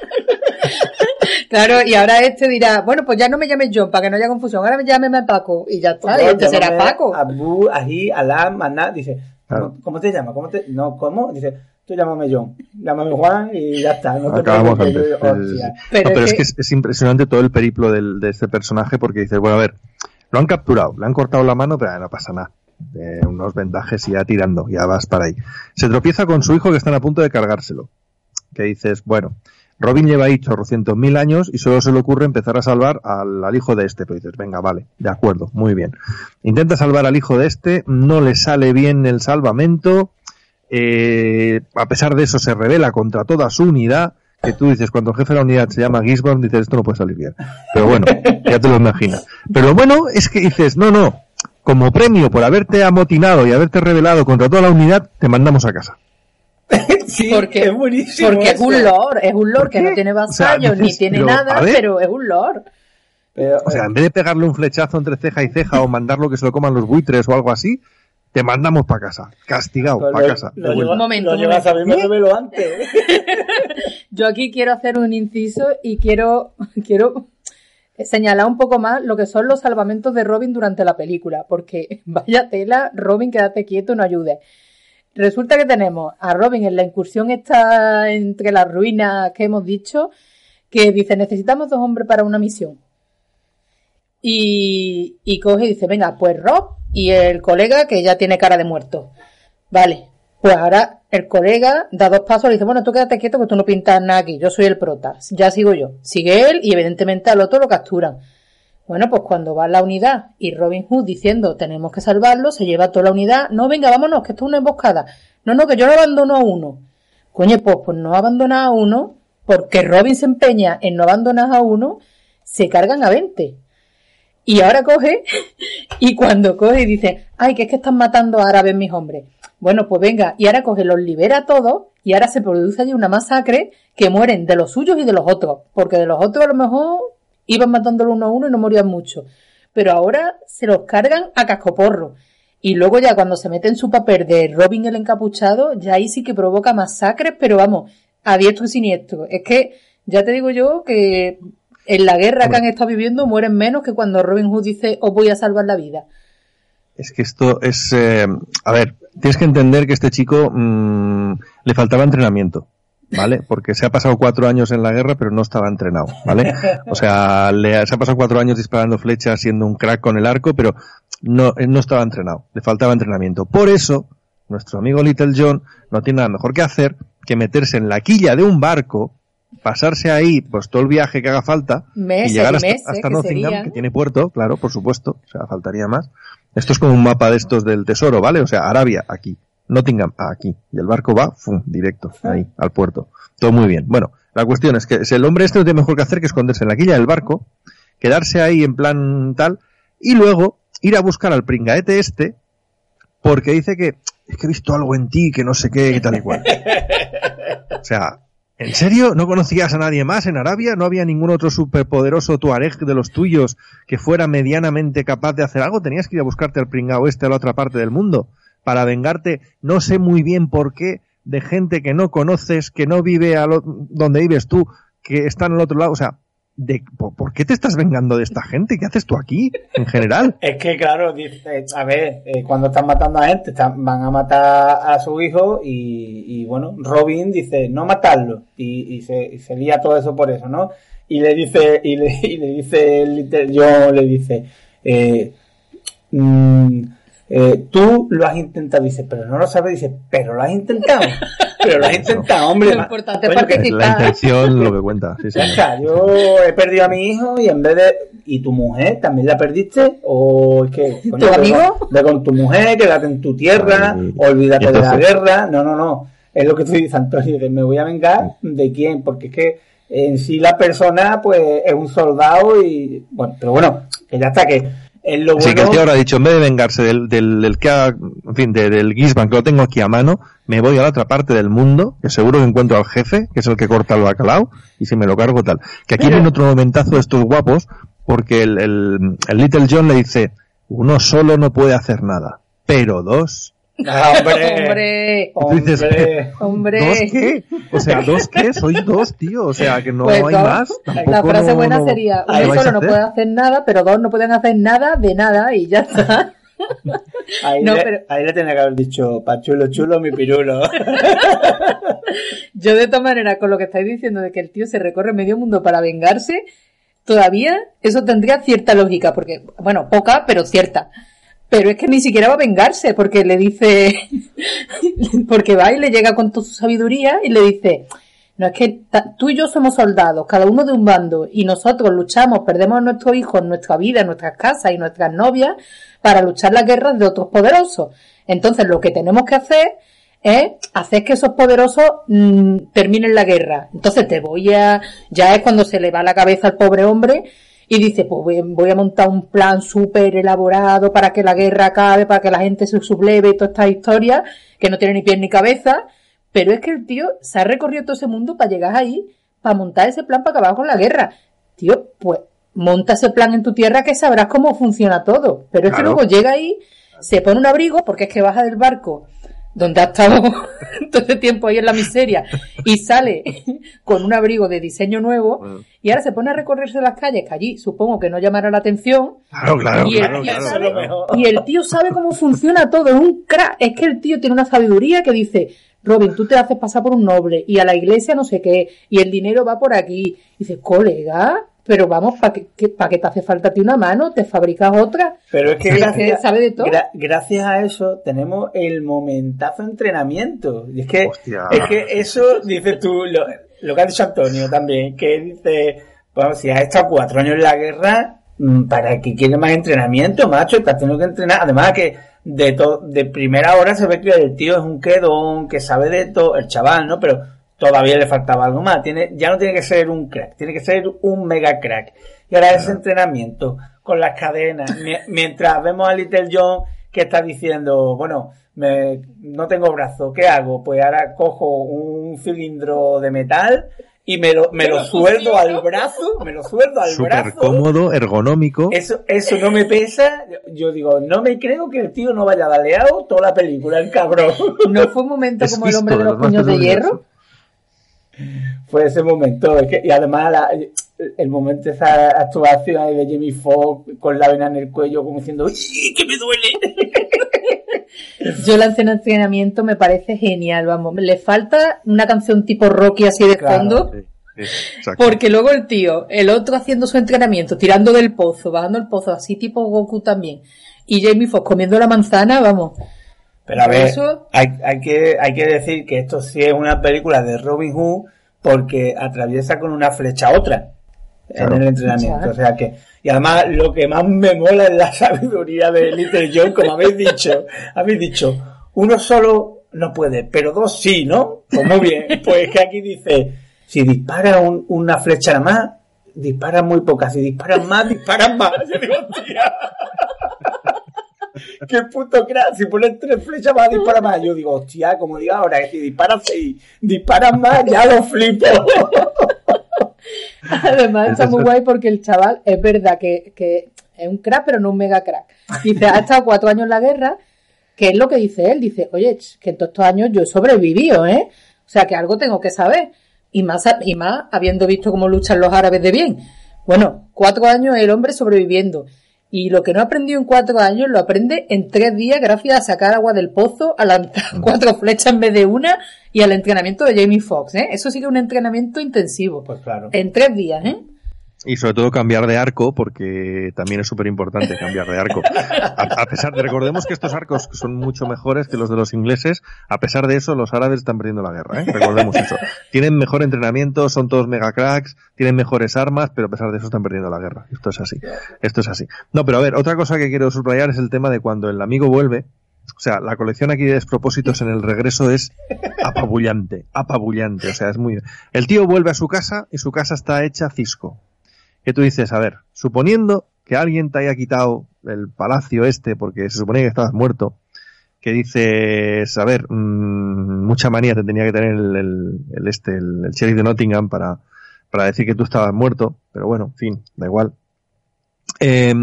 Claro, y ahora este dirá, bueno, pues ya no me llames John, para que no haya confusión, ahora me llámeme Paco, y ya está, y este será Paco. Abu, Ají, Alá, Maná. Dice, Claro. ¿cómo, te llamas? ¿Cómo te... No, ¿cómo? Dice, tú llámame John. Llámame Juan y ya está. No te Acabamos preocupes, antes. yo- Sí, sí, sí. hostia. Pero No, pero es es que es, es impresionante todo el periplo del- de este personaje porque dices, bueno, a ver, lo han capturado, le han cortado la mano, pero no pasa nada. Eh, unos vendajes y ya tirando, ya vas para ahí. Se tropieza con su hijo que están a punto de cargárselo. Que dices, bueno, Robin lleva ahí chorrocientos mil años y solo se le ocurre empezar a salvar al, hijo de este. Pero dices, venga, vale, de acuerdo, muy bien. Intenta salvar al hijo de este, no le sale bien el salvamento. eh, a pesar de eso se revela contra toda su unidad. Que tú dices, cuando el jefe de la unidad se llama Gisborne, dices, esto no puede salir bien. Pero bueno, ya te lo imaginas. Pero lo bueno es que dices, no, no, como premio por haberte amotinado y haberte rebelado contra toda la unidad, te mandamos a casa. Sí, Porque- es buenísimo. Porque es un lord, es un lord ¿Por que no tiene O sea, vasallos ni tiene pero, nada, pero es un lord. Pero, O sea, en vez de pegarle un flechazo entre ceja y ceja o mandarlo que se lo coman los buitres o algo así, te mandamos para casa. Castigado, para casa. Lo, lleva- Un momento, lo un llevas a mí, me revelo antes. Yo aquí quiero hacer un inciso y quiero, quiero señalar un poco más lo que son los salvamentos de Robin durante la película, porque vaya tela, Robin, quédate quieto, no ayudes. Resulta que tenemos a Robin en la incursión esta entre las ruinas que hemos dicho, que dice, necesitamos dos hombres para una misión. Y, y coge y dice, venga, pues Rob y el colega que ya tiene cara de muerto. Vale, pues ahora el colega da dos pasos y dice, bueno, tú quédate quieto que tú no pintas nada aquí, yo soy el prota, ya sigo yo. Sigue él y evidentemente al otro lo capturan. Bueno, pues cuando va la unidad y Robin Hood diciendo tenemos que salvarlo, se lleva toda la unidad, no, venga, vámonos, que esto es una emboscada. No, no, que yo no abandono a uno. Coño, pues, pues no abandona a uno, porque Robin se empeña en no abandonar a uno, se cargan a 20. Y ahora coge, y cuando coge y dice, ay, que es que están matando a árabes mis hombres. Bueno, pues venga, y ahora coge, los libera a todos, y ahora se produce allí una masacre que mueren de los suyos y de los otros. Porque de los otros a lo mejor iban matándolo uno a uno y no morían mucho. Pero ahora se los cargan a cascoporro. Y luego ya cuando se mete en su papel de Robin el encapuchado, ya ahí sí que provoca masacres, pero vamos, a diestro y siniestro. Es que, ya te digo yo que en la guerra que han estado viviendo mueren menos que cuando Robin Hood dice os voy a salvar la vida. Es que esto es... eh, a ver, tienes que entender que este chico mm, le faltaba entrenamiento. ¿Vale? Porque se ha pasado cuatro años en la guerra, pero no estaba entrenado, ¿vale? O sea, le, se ha pasado cuatro años disparando flechas, siendo un crack con el arco, pero no, él no estaba entrenado, le faltaba entrenamiento. Por eso, nuestro amigo Little John no tiene nada mejor que hacer que meterse en la quilla de un barco, pasarse ahí, pues todo el viaje que haga falta, Meses y llegar y hasta, meses, hasta que Nottingham, serían. que tiene puerto, claro, por supuesto, o sea, faltaría más. Esto es como un mapa de estos del tesoro, ¿vale? O sea, Arabia, aquí. Nottingham, aquí. Y el barco va, ¡fum! directo, ahí, al puerto. Todo muy bien. Bueno, la cuestión es que si el hombre este no tiene mejor que hacer que esconderse en la quilla del barco, quedarse ahí en plan tal, y luego ir a buscar al pringaete este, porque dice que es que he visto algo en ti, que no sé qué, que tal y cual. O sea, ¿en serio? ¿No conocías a nadie más en Arabia? ¿No había ningún otro superpoderoso tuareg de los tuyos que fuera medianamente capaz de hacer algo? ¿Tenías que ir a buscarte al pringao este a la otra parte del mundo? Para vengarte, no sé muy bien por qué, de gente que no conoces, que no vive a lo- donde vives tú, que están al otro lado. O sea, de, ¿por, qué te estás vengando de esta gente? ¿Qué haces tú aquí, en general? Es que, claro, dice, a ver, eh, cuando están matando a gente, van a matar a su hijo y, y, bueno, Robin dice, no matarlo. Y, se, y se lía todo eso por eso, ¿no? Y le dice, y le, le dice, John le dice, eh, mm, eh, tú lo has intentado, dice, pero no lo sabes, dice, pero lo has intentado. Pero lo has intentado, hombre. Lo importante es coño, que- participar. La intención lo que cuenta. Sí, ya sí. está, yo he perdido a mi hijo y en vez de. ¿Y tu mujer también la perdiste? ¿O es que.? ¿Tu amigo? Ve con tu mujer, quédate en tu tierra, Ay, olvídate de la guerra. No, no, no. Es lo que tú dices, Antonio, que me voy a vengar de quién, porque es que en sí la persona, pues, es un soldado y. Bueno, pero bueno, que ya está, que. Lo Sí, que el tío habrá dicho, en vez de vengarse del, del, del que ha, en fin, de- del Gisban, que lo tengo aquí a mano, me voy a la otra parte del mundo, que seguro que encuentro al jefe, que es el que corta el bacalao, y si me lo cargo tal. Que aquí viene otro momentazo de estos guapos, porque el, el, el Little John le dice, uno solo no puede hacer nada, pero dos. Ah, hombre, Hombre, hombre. hombre. ¿Dos qué? O sea, ¿dos qué? Sois dos, tío. O sea, que no Pues hay dos. más. La frase no- buena no- sería, ¿qué uno solo no puede hacer nada, pero dos no pueden hacer nada de nada y ya está. Ahí, No, le, pero- ahí le tenía que haber dicho, pa' chulo, chulo, mi pirulo. Yo de todas maneras, con lo que estáis diciendo de que el tío se recorre medio mundo para vengarse, todavía eso tendría cierta lógica, porque, bueno, poca, pero cierta. Pero es que ni siquiera va a vengarse, porque le dice, porque va y le llega con toda su sabiduría y le dice, no es que tú y yo somos soldados, cada uno de un bando, y nosotros luchamos, perdemos a nuestros hijos, nuestra vida, nuestras casas y nuestras novias para luchar las guerras de otros poderosos. Entonces lo que tenemos que hacer es hacer que esos poderosos mm, terminen la guerra. Entonces te voy a, ya es cuando se le va la cabeza al pobre hombre y dice, pues voy, a montar un plan súper elaborado para que la guerra acabe, para que la gente se subleve y toda esta historia que no tiene ni pies ni cabeza. Pero es que el tío se ha recorrido todo ese mundo para llegar ahí, para montar ese plan para acabar con la guerra. Tío, pues monta ese plan en tu tierra que sabrás cómo funciona todo. Pero es que luego llega ahí, se pone un abrigo, porque es que baja del barco donde ha estado todo ese tiempo ahí en la miseria y sale con un abrigo de diseño nuevo y ahora se pone a recorrerse las calles que allí supongo que no llamará la atención Claro, claro, y, el claro, tío claro, sabe, claro. y el tío sabe cómo funciona todo, es un crack. Es que el tío tiene una sabiduría que dice, Robin, tú te haces pasar por un noble y a la iglesia no sé qué, y el dinero va por aquí. Y dice, colega, pero vamos, ¿para qué, qué- pa' qué te hace falta a ti una mano? ¿Te fabricas otra? Pero es que gracias, sabe de todo. gra- gracias a eso tenemos el momentazo entrenamiento. Y es que, Hostia. es que eso, dices tú, lo, lo que ha dicho Antonio también, que dice, bueno, si has estado cuatro años en la guerra, ¿para qué quieres más entrenamiento, macho? Estás teniendo que entrenar. Además que de de primera hora se ve que el tío es un quedón, que sabe de todo, el chaval, ¿no? Pero todavía le faltaba algo más. Tiene, ya no tiene que ser un crack, tiene que ser un mega crack. Y ahora ese entrenamiento con las cadenas, mi- mientras vemos a Little John que está diciendo, bueno, me, no tengo brazo, ¿qué hago? Pues ahora cojo un cilindro de metal y me lo, me lo sueldo al brazo, me lo sueldo al Súper brazo. cómodo, ergonómico. Eso, eso no me pesa. Yo digo, no me creo que el tío no vaya daleado toda la película, el cabrón. ¿No fue un momento Es como el hombre de los puños de hierro? Fue ese momento. es que- y además la- el momento de esa actuación de Jimmy Fox con la vena en el cuello como diciendo, ¡Uy, que me duele! Yo la escena de entrenamiento me parece genial, vamos. Le falta una canción tipo Rocky así de Claro, fondo. Sí, sí, exacto. Porque luego el tío, el otro haciendo su entrenamiento, tirando del pozo, bajando el pozo, así tipo Goku también. Y Jamie Foxx comiendo la manzana, vamos. Pero a ver, Eso- hay, hay, que, hay que decir que esto sí es una película de Robin Hood porque atraviesa con una flecha a otra Claro. en el entrenamiento. Claro. O sea que, y además lo que más me mola es la sabiduría de Little John, como habéis dicho. Habéis dicho, uno solo no puede, pero dos sí, ¿no? Pues muy bien. Pues que aquí dice, si dispara un- una flecha más, disparan muy pocas. Si disparan más, disparan más. Yo digo, "Hostia". Qué puto crack, si pones tres flechas vas a más. Yo digo, hostia, como diga ahora, que si disparan seis, disparan más, ya lo flipo. Además está muy guay porque el chaval es verdad que, que es un crack, pero no un mega crack. Dice, ha estado cuatro años en la guerra, que es lo que dice él. Dice, oye, que en todos estos años yo he sobrevivido, ¿eh? O sea, que algo tengo que saber. Y más, y más habiendo visto cómo luchan los árabes de bien. Bueno, cuatro años el hombre sobreviviendo. Y lo que no aprendió en cuatro años lo aprende en tres días gracias a sacar agua del pozo, a lanzar cuatro flechas en vez de una y al entrenamiento de Jamie Foxx, ¿eh? Eso sí que es un entrenamiento intensivo. Pues claro. En tres días, ¿eh? Y sobre todo cambiar de arco, porque también es súper importante cambiar de arco. A, a pesar de, recordemos que estos arcos son mucho mejores que los de los ingleses, a pesar de eso, los árabes están perdiendo la guerra, ¿eh? Recordemos eso. Tienen mejor entrenamiento, son todos mega cracks, tienen mejores armas, pero a pesar de eso están perdiendo la guerra. Esto es así. Esto es así. No, pero a ver, otra cosa que quiero subrayar es el tema de cuando el amigo vuelve. O sea, la colección aquí de despropósitos en el regreso es apabullante, apabullante. O sea, es muy... El tío vuelve a su casa y su casa está hecha cisco que tú dices, a ver, suponiendo que alguien te haya quitado el palacio este, porque se suponía que estabas muerto, que dices, a ver, mmm, mucha manía te tenía que tener el, este, el, sheriff de Nottingham para, para decir que tú estabas muerto, pero bueno, en fin, da igual. Eh,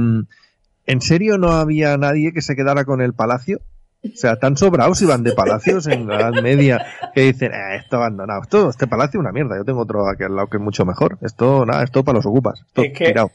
¿En serio no había nadie que se quedara con el palacio? O sea, tan sobrados iban de palacios en la Edad Media que dicen, eh, esto abandonado, esto, este palacio es una mierda, yo tengo otro aquí al lado que es mucho mejor. Esto, nada, esto para los ocupas. Esto, es que, tirado.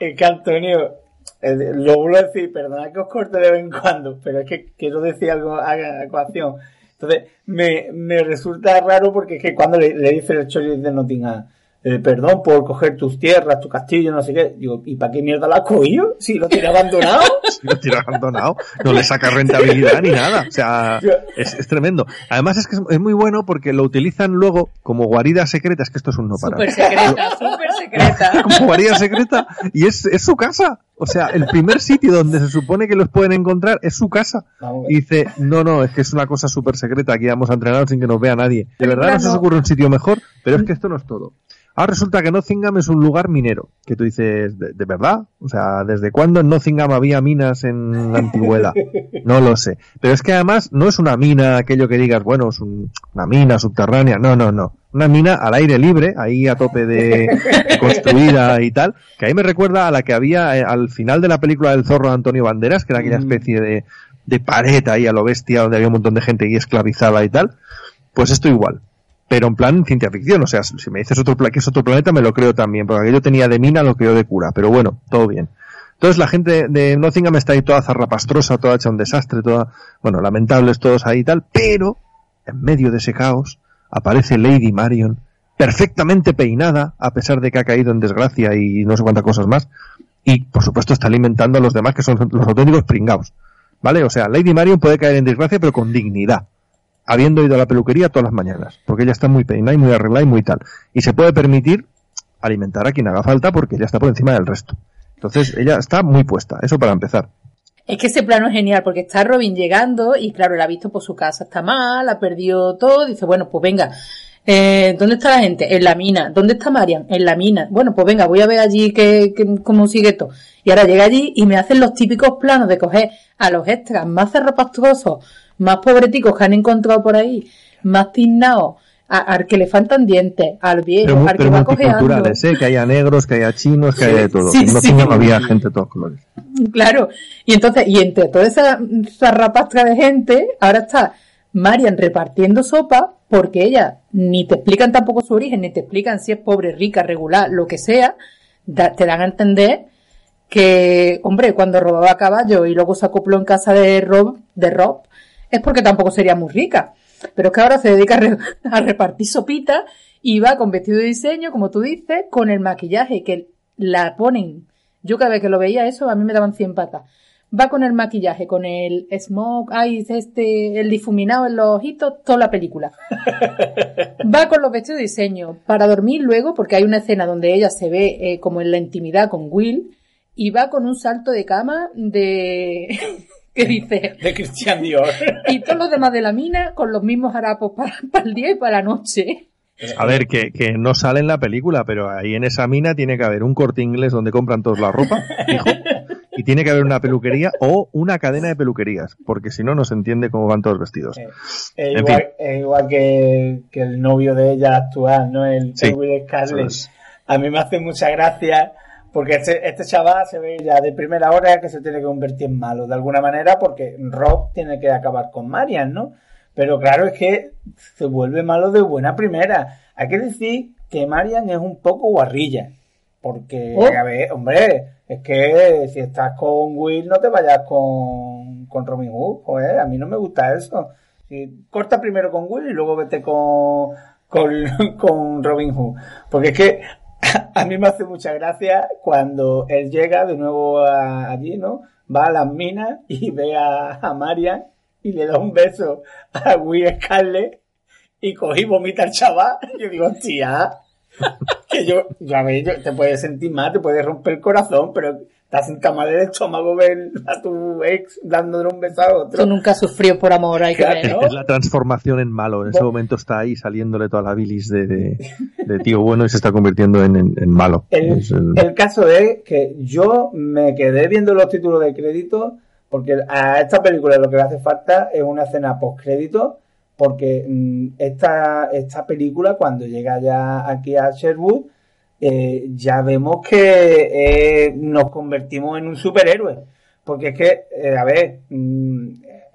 es que Antonio, eh, lo vuelvo a decir, perdona que os corte de vez en cuando, pero es que quiero decir algo a ecuación. Entonces, me, me resulta raro porque es que cuando le, le dice el Chori de Nottingham, eh, perdón por coger tus tierras, tu castillo, no sé qué. Digo, ¿y para qué mierda la has cogido? Si lo tiene abandonado. si lo tiene abandonado. No le saca rentabilidad ni nada. O sea, es, es tremendo. Además es que es, es, muy bueno porque lo utilizan luego como guarida secreta. Es que esto es un no para. Súper secreta, súper secreta. como guarida secreta. Y es, es su casa. O sea, el primer sitio donde se supone que los pueden encontrar es su casa. Y dice, no, no, es que es una cosa súper secreta, aquí vamos a entrenar sin que nos vea nadie. De verdad no se os ocurre un sitio mejor, pero es que esto no es todo. Ahora resulta que Nottingham es un lugar minero, que tú dices, ¿de, de verdad? O sea, ¿desde cuándo en Nottingham había minas en la antigüedad? No lo sé. Pero es que además no es una mina aquello que digas, bueno, es un, una mina subterránea. No, no, no. Una mina al aire libre, ahí a tope de, de construida y tal, que ahí me recuerda a la que había eh, al final de la película del zorro de Antonio Banderas, que era aquella especie de, de pared ahí a lo bestia donde había un montón de gente ahí esclavizada y tal. Pues esto igual pero en plan ciencia ficción, o sea, si me dices otro que es otro planeta me lo creo también, porque aquello tenía de mina lo creo de cura, pero bueno, todo bien. Entonces la gente de Nottingham está ahí toda zarrapastrosa, toda hecha un desastre, toda, bueno, lamentables todos ahí y tal, pero en medio de ese caos aparece Lady Marion, perfectamente peinada, a pesar de que ha caído en desgracia y no sé cuántas cosas más, y por supuesto está alimentando a los demás que son los auténticos pringados. ¿Vale? O sea, Lady Marion puede caer en desgracia pero con dignidad habiendo ido a la peluquería todas las mañanas, porque ella está muy peinada y muy arreglada y muy tal. Y se puede permitir alimentar a quien haga falta porque ella está por encima del resto. Entonces, ella está muy puesta, eso para empezar. Es que ese plano es genial porque está Robin llegando y claro, él ha visto por su casa está mal, ha perdido todo, dice, bueno, pues venga, eh, ¿dónde está la gente? En la mina. ¿Dónde está Marian? En la mina. Bueno, pues venga, voy a ver allí que, que, cómo sigue esto. Y ahora llega allí y me hacen los típicos planos de coger a los extras más cerropastrosos, más pobreticos que han encontrado por ahí, más tiznados, al que le faltan dientes, al viejo, pero, al que pero va cojeando. multiculturales, ¿eh? que haya negros, que haya chinos, que haya de todo. sí, no sí. había gente de todos colores. Claro. Y entonces, y entre toda esa zarrapastra de gente, ahora está Marian repartiendo sopa, porque ella ni te explican tampoco su origen, ni te explican si es pobre, rica, regular, lo que sea, da- te dan a entender que, hombre, cuando robaba caballo y luego se acopló en casa de Rob, de Rob, es porque tampoco sería muy rica. Pero es que ahora se dedica a, re- a repartir sopita y va con vestido de diseño, como tú dices, con el maquillaje que la ponen. Yo cada vez que lo veía eso, a mí me daban 100 patas. Va con el maquillaje, con el smoke eyes, este, el difuminado en los ojitos, toda la película. Va con los vestidos de diseño para dormir luego, porque hay una escena donde ella se ve eh, como en la intimidad con Will, y va con un salto de cama de... que dice, De Christian Dior. y todos los demás de la mina con los mismos harapos para, para el día y para la noche. A ver, que, que no sale en la película, pero ahí en esa mina tiene que haber un corte inglés donde compran todos la ropa, fijo, y tiene que haber una peluquería o una cadena de peluquerías, porque si no, no se entiende cómo van todos vestidos. Eh, igual, que, que el novio de ella actual, ¿no? El, Sí, el Will Scarlett. A mí me hace mucha gracia porque este, este chaval se ve ya de primera hora que se tiene que convertir en malo de alguna manera porque Rob tiene que acabar con Marian, ¿no? Pero claro, es que se vuelve malo de buena primera. Hay que decir que Marian es un poco guarrilla. Porque, Oh. a ver, hombre, es que si estás con Will no te vayas con, con Robin Hood, joder, a mí no me gusta eso. Si, corta primero con Will y luego vete con, con, con Robin Hood. Porque es que a mí me hace mucha gracia cuando él llega de nuevo a- allí, ¿no? Va a las minas y ve a, a Marian y le da un beso a Will Scarlett y cogí vomita al chaval. Yo digo, tía, que yo, yo- te puedes sentir mal, te puedes romper el corazón, pero Estás sin mal el estómago ver a tu ex dándole un beso a otro. Tú nunca sufrió por amor, hay que Claro. ver, ¿no? Es la transformación en malo. En ese momento está ahí saliéndole toda la bilis de, de- de tío bueno y se está convirtiendo en, en- en malo. El, Es el- el caso es que yo me quedé viendo los títulos de crédito porque a esta película lo que le hace falta es una escena post crédito porque mm, esta, esta película cuando llega ya aquí a Sherwood eh, ya vemos que eh, nos convertimos en un superhéroe porque es que eh, a ver mm,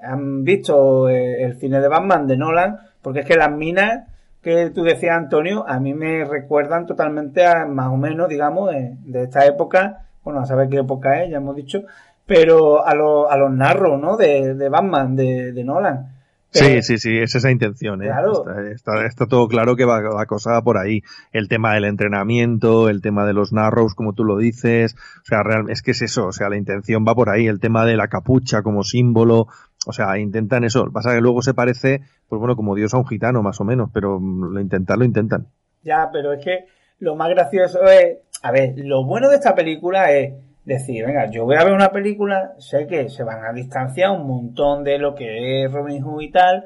han visto el cine de Batman de Nolan porque es que las minas que tú decías, Antonio, a mí me recuerdan totalmente a más o menos, digamos, de esta época, bueno, a saber qué época es, ya hemos dicho, pero a, los a los narros, ¿no? De, de Batman, de, de Nolan. Sí, Pero- sí, sí, es esa intención. ¿eh? Claro. Está, está- está todo claro que va la cosa por ahí. El tema del entrenamiento, el tema de los narrows, como tú lo dices. O sea, real- es que es eso. O sea, la intención va por ahí. El tema de la capucha como símbolo. O sea, intentan eso. Pasa que luego se parece, pues bueno, como Dios a un gitano, más o menos. Pero mm, lo intentan, lo intentan. Ya, pero es que lo más gracioso es, a ver, lo bueno de esta película es decir, venga, yo voy a ver una película, sé que se van a distanciar un montón de lo que es Robin Hood y tal,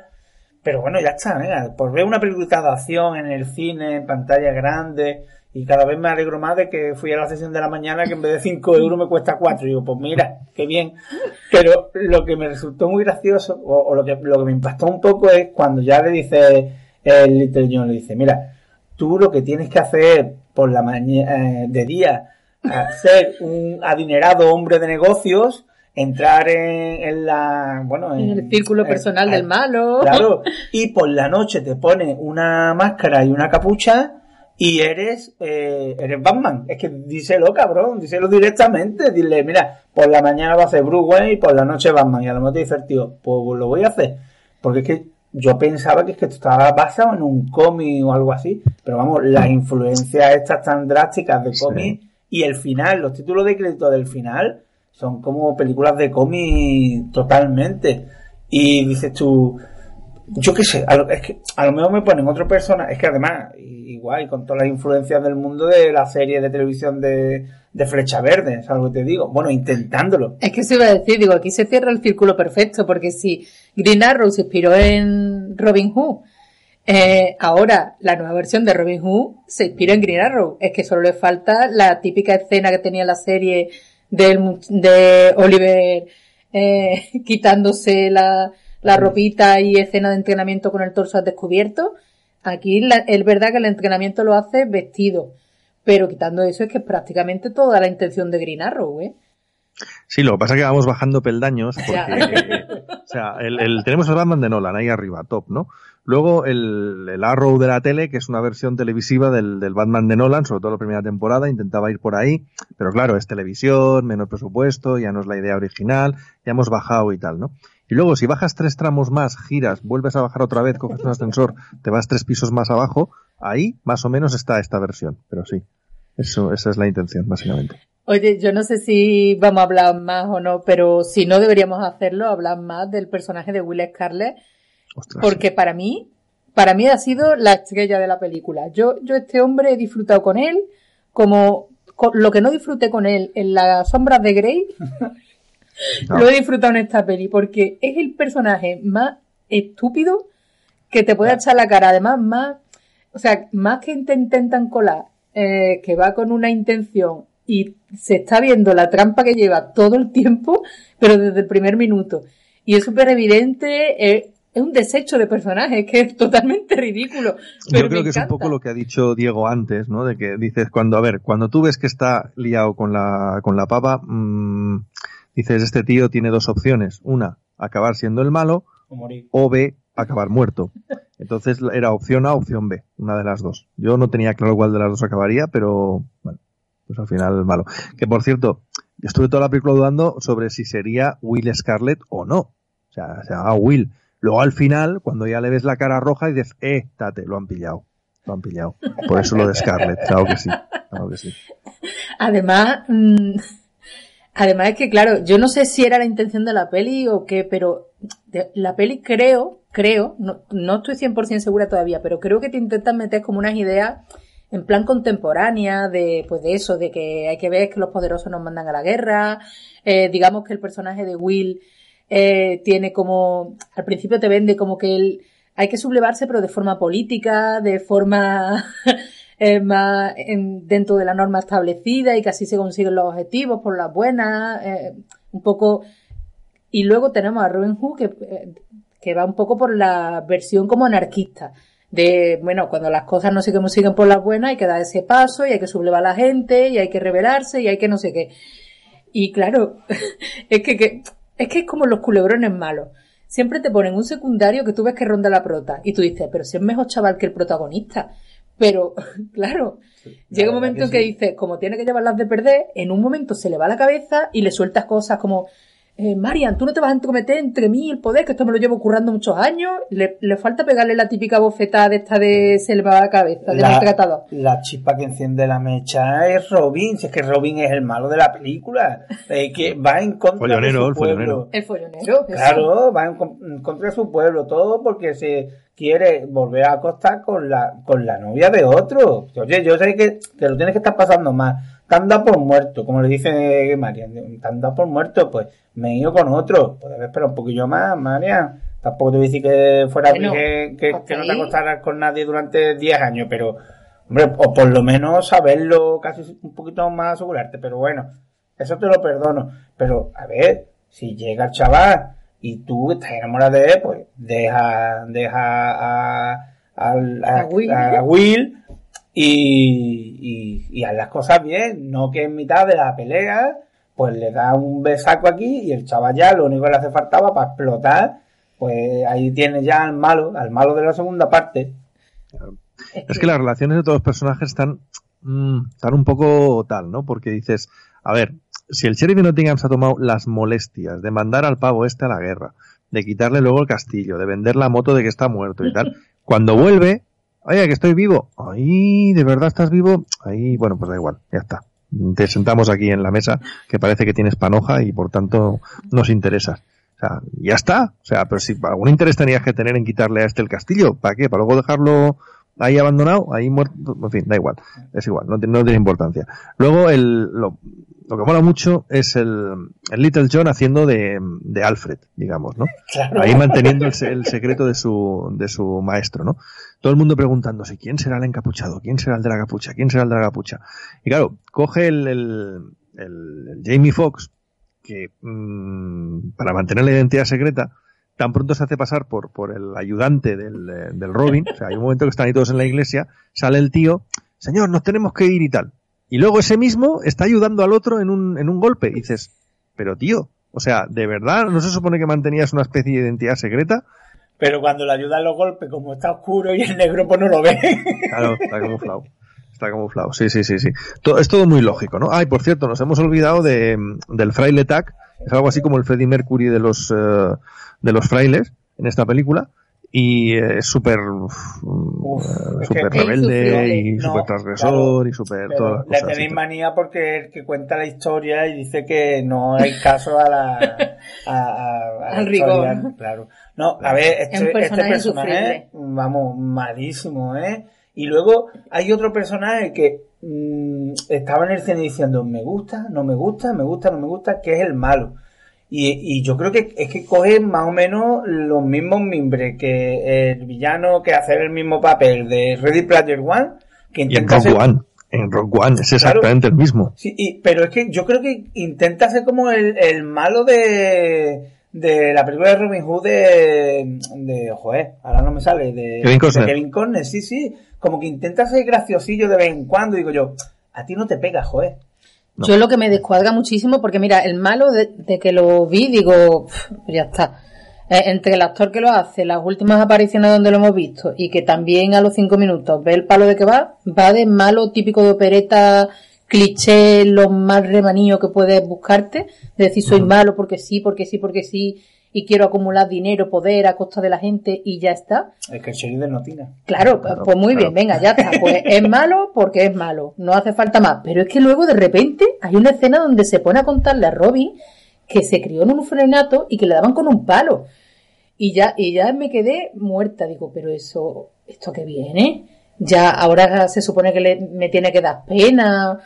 pero bueno, ya está, venga, por ver una película de acción en el cine, en pantalla grande, y cada vez me alegro más de que fui a la sesión de la mañana que en vez de 5 euros me cuesta 4. Y digo, pues mira, qué bien. Pero lo que me resultó muy gracioso, o, lo, que, lo que me impactó un poco es cuando ya le dice el Little John, le dice, mira, tú lo que tienes que hacer por la mañana, de día, ser un adinerado hombre de negocios, entrar en, en la, bueno, En el círculo personal en- del malo. Claro, y por la noche te pones una máscara y una capucha y eres eh, eres Batman. Es que díselo, cabrón, díselo directamente. Dile, mira, por la mañana va a ser Bruce Wayne y por la noche Batman. Y a lo mejor te dice el tío, pues lo voy a hacer. Porque es que yo pensaba que es que esto estaba basado en un cómic o algo así. Pero vamos, las influencias estas tan drásticas de Sí. Y el final, los títulos de crédito del final son como películas de cómic totalmente. Y dices tú, yo qué sé, a lo, es que a lo mejor me ponen otra persona, es que además, igual, con todas las influencias del mundo de la serie de televisión de, de Flecha Verde, es algo que te digo. Bueno, intentándolo. Es que se iba a decir, digo, aquí se cierra el círculo perfecto, porque si Green Arrow se inspiró en Robin Hood, eh, ahora la nueva versión de Robin Hood se inspira en Green Arrow. Es que solo le falta la típica escena que tenía la serie del, de Oliver eh, quitándose la, la ropita y escena de entrenamiento con el torso al descubierto. Aquí la- es verdad que el entrenamiento lo hace vestido, pero quitando eso es que es prácticamente toda la intención de Green Arrow, ¿eh? Sí, lo que pasa es que vamos bajando peldaños porque, eh, o sea, el, el- tenemos el Batman de Nolan ahí arriba, top, ¿no? Luego el, Arrow de la tele, que es una versión televisiva del, del Batman de Nolan, sobre todo la primera temporada, intentaba ir por ahí, pero claro, es televisión, menos presupuesto, ya no es la idea original, ya hemos bajado y tal, ¿no? Y luego si bajas tres tramos más, giras, vuelves a bajar otra vez, coges un ascensor, te vas tres pisos más abajo, ahí más o menos está esta versión, pero sí, eso, esa es la intención, básicamente. Oye, yo no sé si vamos a hablar más o no, pero si no deberíamos hacerlo, hablar más del personaje de Will Scarlett, Ostras. porque para mí, para mí ha sido la estrella de la película. Yo, yo este hombre he disfrutado con él, como con- lo que no disfruté con él en las sombras de Grey, No. lo he disfrutado en esta peli, porque es el personaje más estúpido que te puede echar la cara, además más, o sea, más que te intentan colar, eh, que va con una intención y se está viendo la trampa que lleva todo el tiempo, pero desde el primer minuto. Y es súper evidente, eh, es un desecho de personaje, es que es totalmente ridículo. Pero Yo creo que es un poco lo que ha dicho Diego antes, ¿no? De que dices, cuando, a ver, cuando tú ves que está liado con la, con la pava, mm, dices, este tío tiene dos opciones. Una, acabar siendo el malo, O morir. o B, acabar muerto. Entonces era opción A, opción B, una de las dos. Yo no tenía claro cuál de las dos acabaría, pero bueno, pues al final el malo. Que por cierto, yo estuve toda la película dudando sobre si sería Will Scarlett o no. O sea, se llama Will. Luego al final, cuando ya le ves la cara roja, dices, eh, tate, lo han pillado. Lo han pillado. Por eso lo de Scarlett, claro que sí. Claro que sí. Además, mm, además es que claro, yo no sé si era la intención de la peli o qué, pero la peli creo, creo, no, no estoy 100% segura todavía, pero creo que te intentan meter como unas ideas en plan contemporánea, de, pues de eso, de que hay que ver que los poderosos nos mandan a la guerra, eh, digamos que el personaje de Will eh, tiene como, al principio te vende como que él, hay que sublevarse pero de forma política, de forma eh, más en- dentro de la norma establecida y que así se consiguen los objetivos por las buenas, eh, un poco, y luego tenemos a Robin Hood que, eh, que va un poco por la versión como anarquista. De, bueno, cuando las cosas no se consiguen por las buenas hay que dar ese paso y hay que sublevar a la gente y hay que rebelarse y hay que no sé qué. Y claro, es que, que- es que es como los culebrones malos. Siempre te ponen un secundario que tú ves que ronda la prota y tú dices, pero si es mejor chaval que el protagonista. Pero, claro, llega un momento que en que dices, como tiene que llevarlas de perder, en un momento se le va la cabeza y le sueltas cosas como, eh, Marian, tú no te vas a entrometer entre mí y el poder, que esto me lo llevo currando muchos años. Le, le falta pegarle la típica bofetada de esta de se le va la cabeza, de La, maltratador. la chispa que enciende la mecha es Robin, si es que Robin es el malo de la película, es que va en contra Follonero, de el su pueblo. follonero. El follonero. eso. Claro, va en, en contra de su pueblo, todo porque se quiere volver a acostar con la, con la novia de otro. Oye, yo sé que te lo tienes que estar pasando mal. Dado por muerto, como le dice Marian. Dado por muerto, pues me he ido con otro. Puedes esperar un poquillo más, Marian. Tampoco te voy a decir que fuera Bueno, que, que no te acostaras con nadie durante 10 años, pero, hombre, o por lo menos saberlo casi un poquito más asegurarte. Pero bueno, eso te lo perdono. Pero, a ver, si llega el chaval y tú estás enamorada de él, pues deja, deja a, al- a, A Will. a Will y, y, y haz las cosas bien. No que en mitad de la pelea, pues le da un besaco aquí y el chaval ya lo único que le hace faltaba para explotar, pues ahí tiene ya al malo, al malo de la segunda parte. Es que las relaciones de todos los personajes están, mm, están un poco tal, ¿no? Porque dices, a ver, si el sheriff de Nottingham se ha tomado las molestias de mandar al pavo este a la guerra, de quitarle luego el castillo, de vender la moto de que está muerto y tal, cuando vuelve, oye, que estoy vivo, ahí, ¿de verdad estás vivo? Ahí, bueno, pues da igual, ya está. Te sentamos aquí en la mesa, que parece que tienes panoja y por tanto nos interesas. O sea, ya está. O sea, pero si algún interés tenías que tener en quitarle a este el castillo, ¿para qué? ¿Para luego dejarlo ahí abandonado? Ahí muerto. En fin, da igual. Es igual, no, no tiene importancia. Luego, el, lo, lo que mola mucho es el, el Little John haciendo de, de Alfred, digamos, ¿no? Claro. Ahí manteniendo el, el secreto de su, de su maestro, ¿no? Todo el mundo preguntándose quién será el encapuchado, quién será el de la capucha, quién será el de la capucha. Y claro, coge el, el, el- el Jamie Foxx, que mm, para mantener la identidad secreta, tan pronto se hace pasar por, por el ayudante del, del Robin, o sea, hay un momento que están ahí todos en la iglesia, sale el tío, señor, nos tenemos que ir y tal. Y luego ese mismo está ayudando al otro en un, en un golpe. Y dices, pero tío, o sea, ¿de verdad no se supone que mantenías una especie de identidad secreta? Pero cuando le ayudan los golpes, como está oscuro y el negro pues no lo ve. Claro, está camuflado. Está camuflado, sí, sí, sí, sí. Todo, es todo muy lógico, ¿no? Ay, por cierto, nos hemos olvidado de, del fraile Tac. Es algo así como el Freddie Mercury de los, eh, de los frailes en esta película. Y eh, es súper eh, es súper que- rebelde y No, súper transgresor y súper todas las le cosas. tenéis sí. manía porque el que cuenta la historia y dice que no hay caso a la, a, a- a la Al rigor. Claro. No, a ver, este, este personaje personaje, vamos, malísimo, ¿eh? Y luego hay otro personaje que mm, estaba en el cine diciendo, me gusta, no me gusta, me gusta, no me gusta, que es el malo. Y, y yo creo que es que coge más o menos los mismos mimbres que el villano que hace el mismo papel de Ready Player One, que Y en ser- One, en Rogue One es exactamente el mismo. Sí, y- pero es que yo creo que intenta ser como el, el malo de, de la película de Robin Hood de, de joder, ahora no me sale, de Kevin Costner. de Kevin Costner, sí, sí, como que intenta ser graciosillo de vez en cuando, digo yo, a ti no te pega, joder. No. Yo lo que me descuadra muchísimo, porque mira, el malo de, de que lo vi, digo, "Pf, pues ya está. Eh, entre el actor que lo hace, las últimas apariciones donde lo hemos visto, y que también a los cinco minutos ve el palo de que va, va de malo típico de opereta, cliché, lo más remanío que puedes buscarte, de decir soy malo porque sí, porque sí, porque sí, y quiero acumular dinero, poder a costa de la gente, y ya está. Es que el sheriff de Notina. Claro, Claro, pues muy claro. bien, venga, ya está. Pues es malo porque es malo, no hace falta más. Pero es que luego de repente hay una escena donde se pone a contarle a Robin que se crió en un frenato y que le daban con un palo. Y ya, y ya me quedé muerta, digo, pero eso, ¿esto qué viene? ya ahora se supone que le, me tiene que dar pena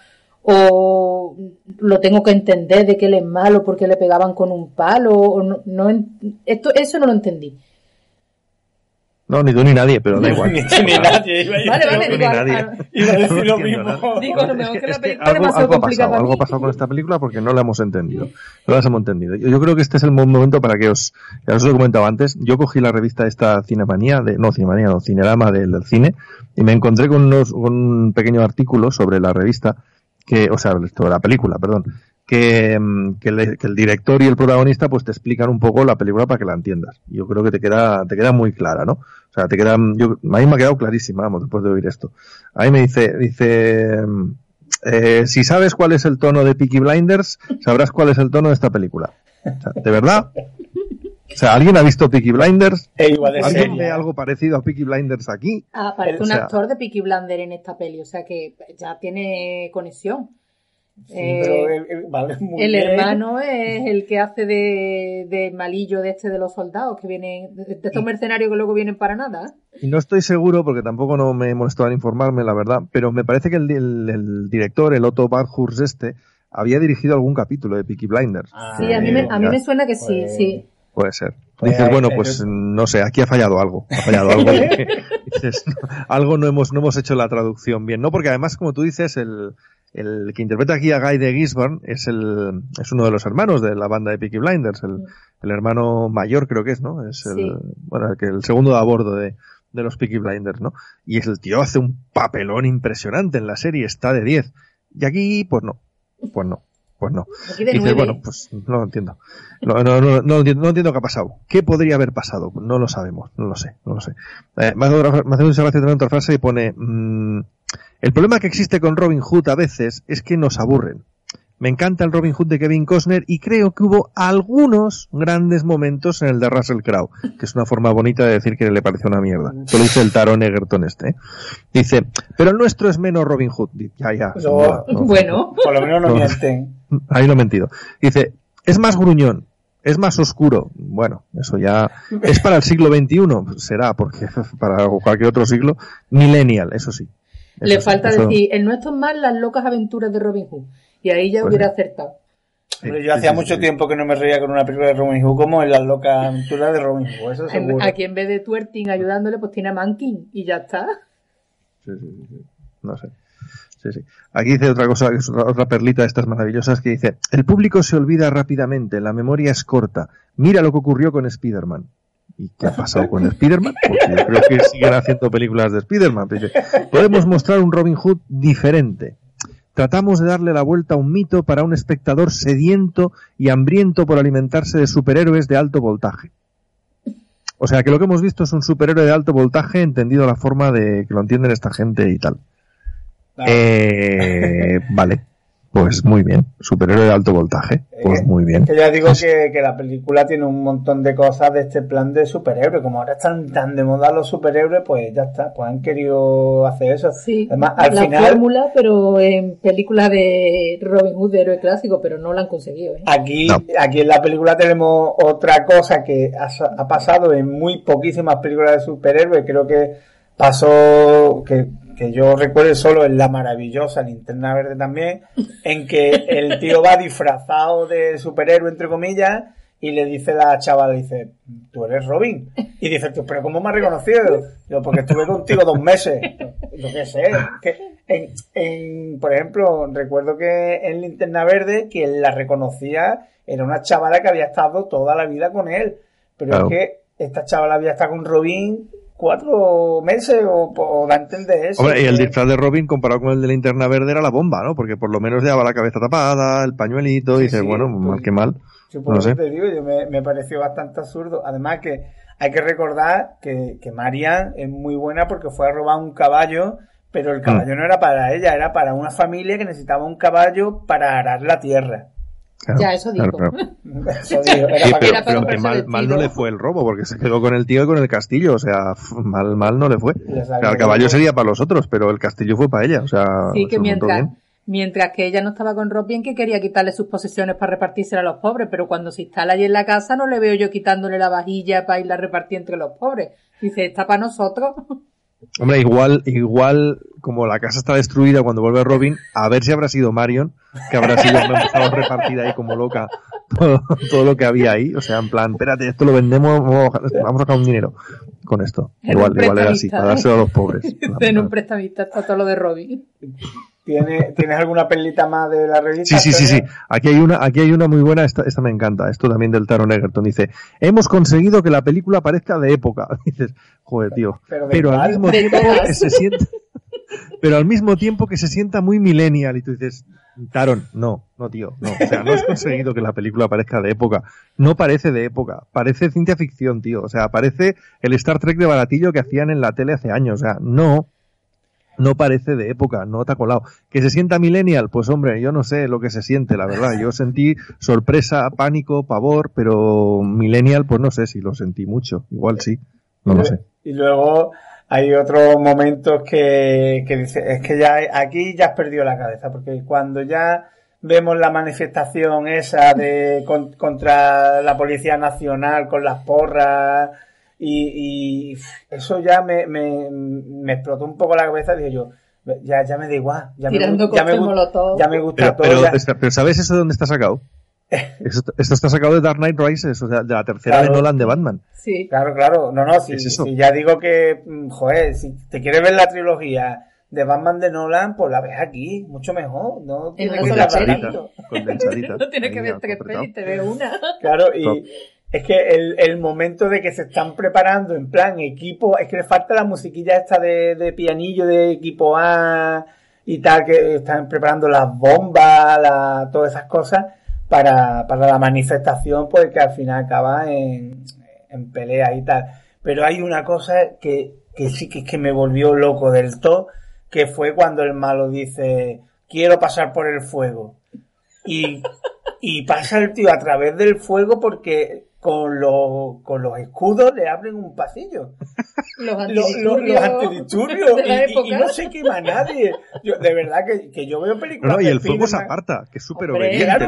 o lo tengo que entender de que él es malo porque le pegaban con un palo o no, no esto eso no lo entendí No, ni tú ni nadie, pero da igual. Ni tú ni nadie. Iba a vale vale digo, ni a- nadie. a- Iba a decir lo mismo. digo lo mejor que la película algo, ha pasado, algo ha pasado con esta película porque no la hemos entendido. No las hemos entendido. Yo, yo creo que este es el mo- momento para que os, ya os lo he comentado antes, yo cogí la revista esta Cinemanía, de, no Cinemanía, no, Cinerama del, del cine, y me encontré con, unos, con un pequeño artículo sobre la revista, que, o sea, sobre la película, perdón, que, mm, que, el director y el protagonista pues te explican un poco la película para que la entiendas. Yo creo que te queda, te queda muy clara, ¿no? O sea, te queda, yo, a mí me ha quedado clarísima, vamos, después de oír esto. A mí me dice, dice, mm, eh, si sabes cuál es el tono de Peaky Blinders, sabrás cuál es el tono de esta película. O sea, ¿De verdad? O sea, ¿alguien ha visto Peaky Blinders? E igual de ¿Alguien ve algo parecido a Peaky Blinders aquí? Ah, aparece O un sea- actor de Peaky Blinder en esta peli, o sea que ya tiene conexión. Sí, Eh, pero el, el- vale, muy el bien. hermano es el que hace de, de malillo de este de los soldados que vienen, de, estos mercenarios que luego vienen para nada. Y no estoy seguro, porque tampoco no me he molestado en informarme, la verdad, pero me parece que el, el- el director, el Otto Barhurs este, había dirigido algún capítulo de Peaky Blinders. Ah, Sí, a mí me, a mí ya. me suena que sí, Pues- sí. Puede ser. Pues Dices, ahí- bueno, eso pues es- no sé, aquí ha fallado algo. Ha fallado algo. dices, algo no hemos, no hemos hecho la traducción bien. No, porque además, como tú dices, el, el que interpreta aquí a Guy de Gisborne es el, es uno de los hermanos de la banda de Peaky Blinders, el, el hermano mayor creo que es, ¿no? Es el, Sí. bueno, el que el segundo de a bordo de, de los Peaky Blinders, ¿no? Y es el tío hace un papelón impresionante en la serie, está de 10. Y aquí, pues no, pues no, pues no. Y dices, bueno, pues no lo entiendo. No, no, no, no, entiendo, no entiendo qué ha pasado. ¿Qué podría haber pasado? No lo sabemos, no lo sé, no lo sé. Eh, me, hace otra- me hace mucha gracia también otra frase y pone, mm, el problema que existe con Robin Hood a veces es que nos aburren. Me encanta el Robin Hood de Kevin Costner y creo que hubo algunos grandes momentos en el de Russell Crowe, que es una forma bonita de decir que le pareció una mierda. Esto lo dice el Taron Egerton este. ¿eh? Dice, pero el nuestro es menos Robin Hood. Ya, ya. No. Bueno, Por lo menos no, No. mienten. Ahí lo he mentido. Dice, es más gruñón, es más oscuro. Bueno, eso ya es para el siglo XXI, será, porque para cualquier otro siglo, millennial, eso sí. Eso le sí, falta eso- decir, el nuestro es más las locas aventuras de Robin Hood. Y ahí ya Pues hubiera sí. acertado. sí, Hombre, sí, yo hacía sí, mucho sí. tiempo que no me reía con una película de Robin Hood como en las locas aventuras de Robin Hood, eso En- seguro. Aquí en vez de twerting ayudándole, pues tiene a Mankin y ya está. Sí, sí, sí. No sé. Aquí dice otra cosa, otra, perlita de estas maravillosas, que dice, el público se olvida rápidamente, la memoria es corta. Mira lo que ocurrió con Spider-Man. ¿Y qué ha pasado con Spider-Man? Porque yo creo que siguen haciendo películas de Spider-Man. Podemos mostrar un Robin Hood diferente. Tratamos de darle la vuelta a un mito para un espectador sediento y hambriento por alimentarse de superhéroes de alto voltaje. O sea que lo que hemos visto es un superhéroe de alto voltaje entendido la forma de que lo entienden esta gente y tal. Claro. Eh, vale, pues muy bien. Superhéroe de alto voltaje, pues Eh, muy bien. Que ya digo que, que la película tiene un montón de cosas de este plan de superhéroes. Como ahora están tan de moda los superhéroes, pues ya está, pues han querido hacer eso. Sí, Además, al la final, fórmula, pero en película de Robin Hood de héroe clásico, pero no la han conseguido. ¿eh? aquí, No. aquí en la película tenemos otra cosa que ha, ha pasado en muy poquísimas películas de superhéroes. Creo que pasó, que, que yo recuerdo solo en La Maravillosa Linterna Verde también, en que el tío va disfrazado de superhéroe, entre comillas, y le dice la chavala, dice, tú eres Robin. Y dice, tú, pero ¿cómo me has reconocido? Yo, porque estuve contigo dos meses. Yo qué sé. Que en, en, por ejemplo, recuerdo que en Linterna Verde, quien la reconocía era una chavala que había estado toda la vida con él. Pero Claro. es que esta chavala había estado con Robin cuatro meses o, o da a entender eso. Hombre, y el que- disfraz de Robin comparado con el de linterna verde era la bomba, ¿no? Porque por lo menos llevaba la cabeza tapada, el pañuelito, y dices, sí, bueno, pues- mal que mal. Sí, por No eso sé. te digo, yo me, me pareció bastante absurdo. Además que hay que recordar que, que Marian es muy buena porque fue a robar un caballo, pero el caballo no era para ella, era para una familia que necesitaba un caballo para arar la tierra. Claro, Ya, eso digo. claro, claro. Eso digo, era Sí, para pero, que mal, mal no le fue el robo, porque se quedó con el tío y con el castillo, o sea, mal, mal no le fue. El caballo sería para los otros, pero el castillo fue para ella, o sea, Sí, que mientras, mientras que ella no estaba con Robin, que quería quitarle sus posesiones para repartírsela a los pobres, pero cuando se instala allí en la casa no le veo yo quitándole la vajilla para irla a repartir entre los pobres. Dice, está para nosotros. Hombre, igual, igual, como la casa está destruida cuando vuelve Robin, a ver si habrá sido Marion, que habrá sido, me empezado a repartir ahí como loca todo, todo, lo que había ahí. O sea, en plan, espérate, esto lo vendemos, vamos a sacar un dinero con esto. igual, igual era así, para dárselo a los pobres. en un prestamista está todo lo de Robin. ¿Tienes, ¿Tienes alguna perlita más de la revista? Sí, sí, sí, sí. Aquí hay una, aquí hay una muy buena, esta, esta me encanta, esto también del Taron Egerton. Dice, hemos conseguido que la película parezca de época. Dices, joder, tío. Pero, al mismo tiempo que se sienta, pero al mismo tiempo que se sienta muy millennial. Y tú dices, Taron, no, no, tío, no. O sea, no has conseguido que la película parezca de época. No parece de época. Parece ciencia ficción, tío. O sea, parece el Star Trek de baratillo que hacían en la tele hace años. O sea, no no parece de época, no te colado. ¿Que se sienta millennial? Pues hombre, yo no sé lo que se siente, la verdad. Yo sentí sorpresa, pánico, pavor, pero millennial, pues no sé si lo sentí mucho. Igual sí, no lo sé. Y luego hay otros momentos que, que dice, es que ya aquí ya has perdido la cabeza, porque cuando ya vemos la manifestación esa de contra la Policía Nacional con las porras y, y eso ya me, me, me, explotó un poco la cabeza. Dije yo, ya, ya me da igual. Ya me, ya me, ya me gusta pero, todo. Pero, ¿sabes eso de dónde está sacado? esto, está sacado de Dark Knight Rises, o sea, de la tercera de Nolan de Batman. Sí. Claro, claro. No, no, si, si ya digo que, mm, joder, si te quieres ver la trilogía de Batman de Nolan, pues la ves aquí, mucho mejor. No tiene que ver No tiene que ver tres pelis, te ve una. Claro, y, es que el, el, momento de que se están preparando en plan equipo, es que le falta la musiquilla esta de, de pianillo de equipo A y tal, que están preparando las bombas, la, todas esas cosas para, para la manifestación, pues que al final acaba en, en pelea y tal. Pero hay una cosa que, que sí que, que me volvió loco del todo, que fue cuando el malo dice, quiero pasar por el fuego. Y, y pasa el tío a través del fuego porque con los, con los escudos le abren un pasillo. Los antidisturbios. y, no se quema nadie. de verdad que, que, yo veo películas. No, y el fuego se aparta, que es súper obediente.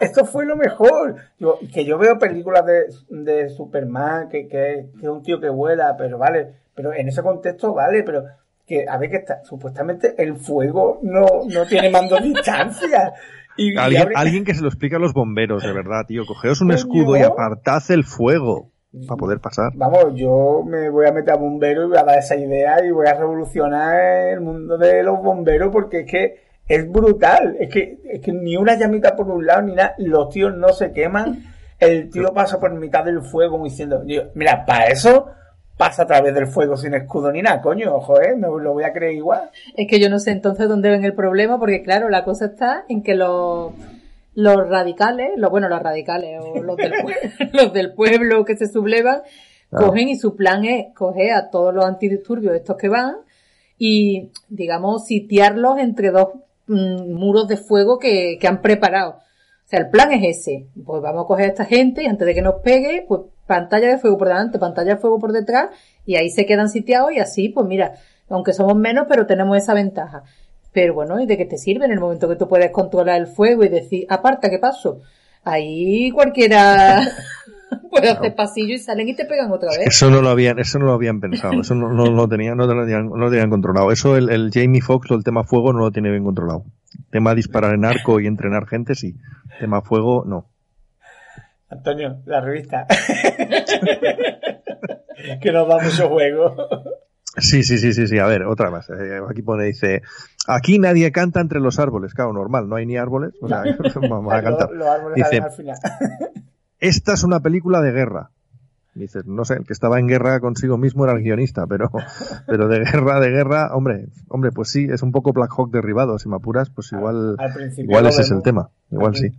esto fue lo mejor. Yo, que yo veo películas de, de Superman, que, que, que es un tío que vuela, pero vale. Pero en ese contexto vale, pero que a ver que está, supuestamente el fuego no, no tiene mando de distancia. Y, ¿Alguien, alguien que se lo explique a los bomberos, de verdad, tío. Cogeos un escudo y apartad el fuego para poder pasar. Vamos, yo me voy a meter a bombero y voy a dar esa idea y voy a revolucionar el mundo de los bomberos porque es que es brutal. Es que, es que ni una llamita por un lado ni nada. Los tíos no se queman. El tío pasa por mitad del fuego diciendo, mira, para eso pasa a través del fuego sin escudo ni nada, coño, ojo, ¿eh? Me lo voy a creer igual. Es que yo no sé entonces dónde ven el problema, porque claro, la cosa está en que los, los radicales, los, bueno, los radicales, o los del, los del pueblo que se sublevan, cogen y su plan es coger a todos los antidisturbios estos que van y, digamos, sitiarlos entre dos mm, muros de fuego que, que han preparado. O sea, el plan es ese. Pues vamos a coger a esta gente y antes de que nos pegue, pues pantalla de fuego por delante, pantalla de fuego por detrás y ahí se quedan sitiados y así, pues mira, aunque somos menos, pero tenemos esa ventaja. Pero bueno, ¿y de qué te sirve en el momento que tú puedes controlar el fuego y decir, aparta, ¿qué paso? Ahí cualquiera puede hacer pasillo y salen y te pegan otra vez. Eso no lo habían, eso no lo habían pensado, eso no, no, lo tenían, no lo tenían, no lo tenían controlado. Eso el, el Jamie Foxx o el tema fuego no lo tiene bien controlado. Tema disparar en arco y entrenar gente, sí. Tema fuego, no. Antonio, la revista. que nos da mucho juego. Sí, sí, sí, sí, sí. A ver, otra más. Eh, aquí pone, dice, aquí nadie canta entre los árboles. Claro, normal, no hay ni árboles. O sea, vamos a cantar. dice, esta es una película de guerra. Dice, no sé, el que estaba en guerra consigo mismo era el guionista, pero, pero de guerra, de guerra, hombre, hombre, pues sí, es un poco Black Hawk derribado, si me apuras, pues igual, igual ese es el tema, igual sí.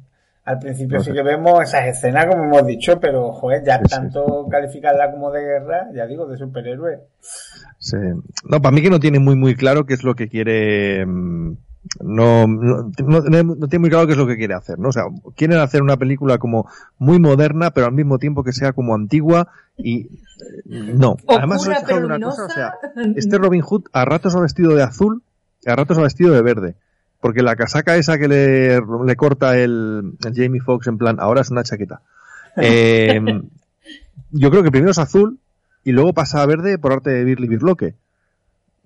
Al principio sí que vemos esas escenas, como hemos dicho, pero, joder, ya tanto calificarla como de guerra, ya digo, de superhéroe. Sí. No, para mí que no tiene muy, muy claro qué es lo que quiere, mm, no, no, no, tiene muy claro qué es lo que quiere hacer, ¿no? O sea, quieren hacer una película como muy moderna, pero al mismo tiempo que sea como antigua y eh, no. Además, una cosa, o sea, este Robin Hood a ratos ha vestido de azul, y a ratos ha vestido de verde. Porque la casaca esa que le, le corta el, el, Jamie Foxx en plan, ahora es una chaqueta. Eh, yo creo que primero es azul y luego pasa a verde por arte de Birly Birloque.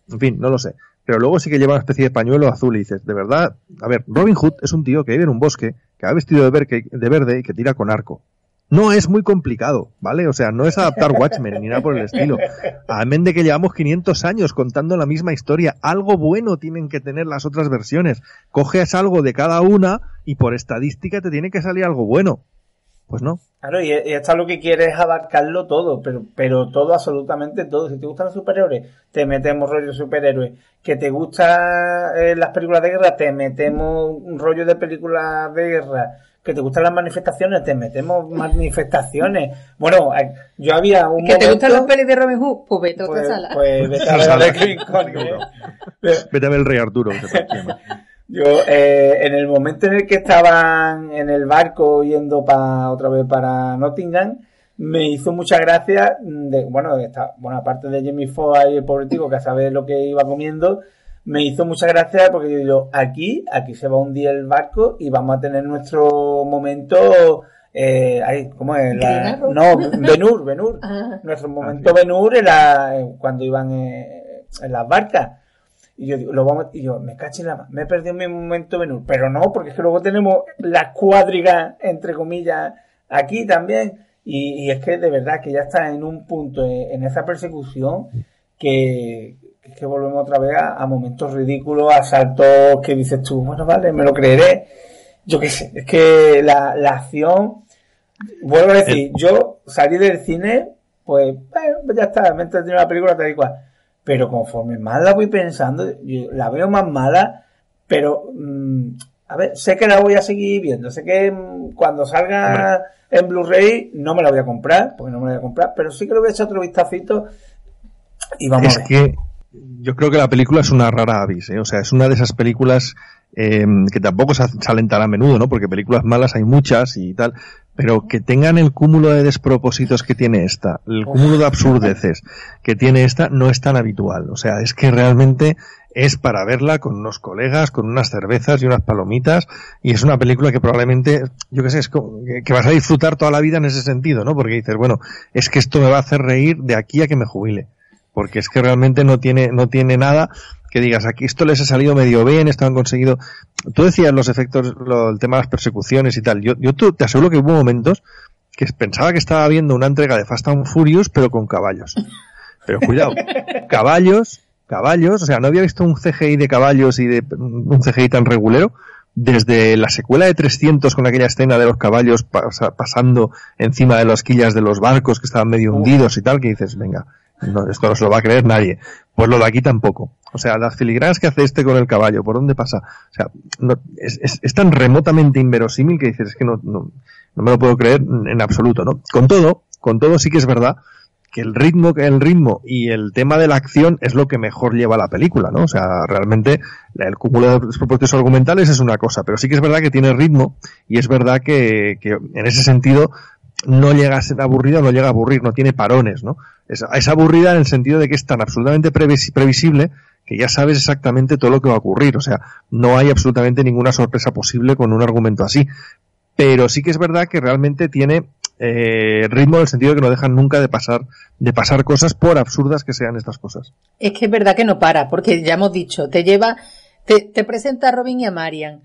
En fin, no lo sé. Pero luego sí que lleva una especie de pañuelo azul y dices, de verdad, a ver, Robin Hood es un tío que vive en un bosque, que ha vestido de verde y que tira con arco. No es muy complicado, ¿vale? O sea, no es adaptar Watchmen ni nada por el estilo. Amén de que llevamos 500 años contando la misma historia. Algo bueno tienen que tener las otras versiones. Coges algo de cada una y por estadística te tiene que salir algo bueno. Pues no. Claro, y, esta lo que quiere es abarcarlo todo, pero, pero todo, absolutamente todo. Si te gustan los superhéroes, te metemos rollo superhéroes. Que te gustan eh, las películas de guerra, te metemos un rollo de películas de guerra. Que te gustan las manifestaciones, te metemos manifestaciones. Bueno, yo había un ¿Que te gustan momento- las pelis de Robin Hood? Pues vete a otra pues, sala. pues vete a ver ¿eh? Vete a ver el Rey Arturo. Yo, eh, en el momento en el que estaban en el barco yendo para otra vez para Nottingham, me hizo mucha gracia, de, bueno, esta, bueno, aparte de Jamie Foxx y el pobre tico que a saber lo que iba comiendo, me hizo mucha gracia porque yo digo, aquí, aquí se va a hundir el barco y vamos a tener nuestro momento, eh, ahí, ¿cómo es? La- no, Benur, Benur. Ah. Nuestro momento Benur en la, en- cuando iban eh, en las barcas. Y yo digo, lo vamos, y yo, me caché en la ma- me he perdido mi momento Benur. Pero no, porque es que luego tenemos las cuadrigas, entre comillas, aquí también. Y, y es que de verdad que ya está en un punto eh, en esa persecución que es que volvemos otra vez a, a momentos ridículos, a saltos que dices tú, bueno, vale, me lo creeré. Yo qué sé, es que la, la acción, vuelvo a decir, yo salí del cine, pues, bueno, pues ya está, me he la película tal y cual. Pero conforme más la voy pensando, yo la veo más mala, pero, mm, a ver, sé que la voy a seguir viendo, sé que mm, cuando salga en Blu-ray no me la voy a comprar, porque no me la voy a comprar, pero sí que le voy a echar otro vistacito y vamos es a ver. que yo creo que la película es una rara avis, ¿eh? o sea, es una de esas películas eh, que tampoco sa- salen tan a menudo, ¿no? Porque películas malas hay muchas y tal, pero que tengan el cúmulo de despropósitos que tiene esta, el cúmulo de absurdeces que tiene esta, no es tan habitual. O sea, es que realmente es para verla con unos colegas, con unas cervezas y unas palomitas, y es una película que probablemente, yo qué sé, es que vas a disfrutar toda la vida en ese sentido, ¿no? Porque dices, bueno, es que esto me va a hacer reír de aquí a que me jubile porque es que realmente no tiene, no tiene nada que digas, aquí esto les ha salido medio bien, esto han conseguido. Tú decías los efectos, lo- el tema de las persecuciones y tal. Yo, yo te aseguro que hubo momentos que pensaba que estaba viendo una entrega de Fast and Furious, pero con caballos. Pero cuidado, caballos, caballos, o sea, no había visto un CGI de caballos y de un CGI tan regulero desde la secuela de 300 con aquella escena de los caballos pasa- pasando encima de las quillas de los barcos que estaban medio hundidos y tal, que dices, venga, no, esto no se lo va a creer nadie. Pues lo de aquí tampoco. O sea, las filigranas que hace este con el caballo, ¿por dónde pasa? O sea, no- es, es- tan remotamente inverosímil que dices, es que no, no, no me lo puedo creer en absoluto, ¿no? Con todo, con todo sí que es verdad que el ritmo, el ritmo y el tema de la acción es lo que mejor lleva la película, ¿no? O sea, realmente el cúmulo de propósitos argumentales es una cosa, pero sí que es verdad que tiene ritmo y es verdad que en ese sentido no llega a ser aburrida, no llega a aburrir, no tiene parones, ¿no? Es, aburrida en el sentido de que es tan absolutamente previs- previsible que ya sabes exactamente todo lo que va a ocurrir, o sea, no hay absolutamente ninguna sorpresa posible con un argumento así. Pero sí que es verdad que realmente tiene eh, ritmo en el sentido de que no dejan nunca de pasar, de pasar cosas por absurdas que sean estas cosas. Es que es verdad que no para, porque ya hemos dicho, te lleva, te, te presenta a Robin y a Marian.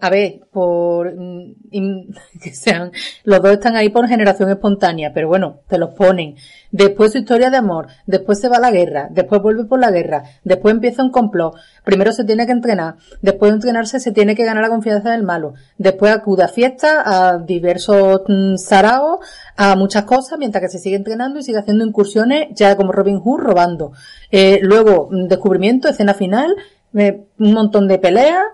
A ver, por mm, que sean, los dos están ahí por generación espontánea, pero bueno, te los ponen. Después su historia de amor, después se va a la guerra, después vuelve por la guerra, después empieza un complot, primero se tiene que entrenar, después de entrenarse se tiene que ganar la confianza del malo, después acude a fiestas, a diversos mm, saraos, a muchas cosas, mientras que se sigue entrenando y sigue haciendo incursiones ya como Robin Hood robando. Eh, luego, mm, descubrimiento, escena final, eh, un montón de peleas,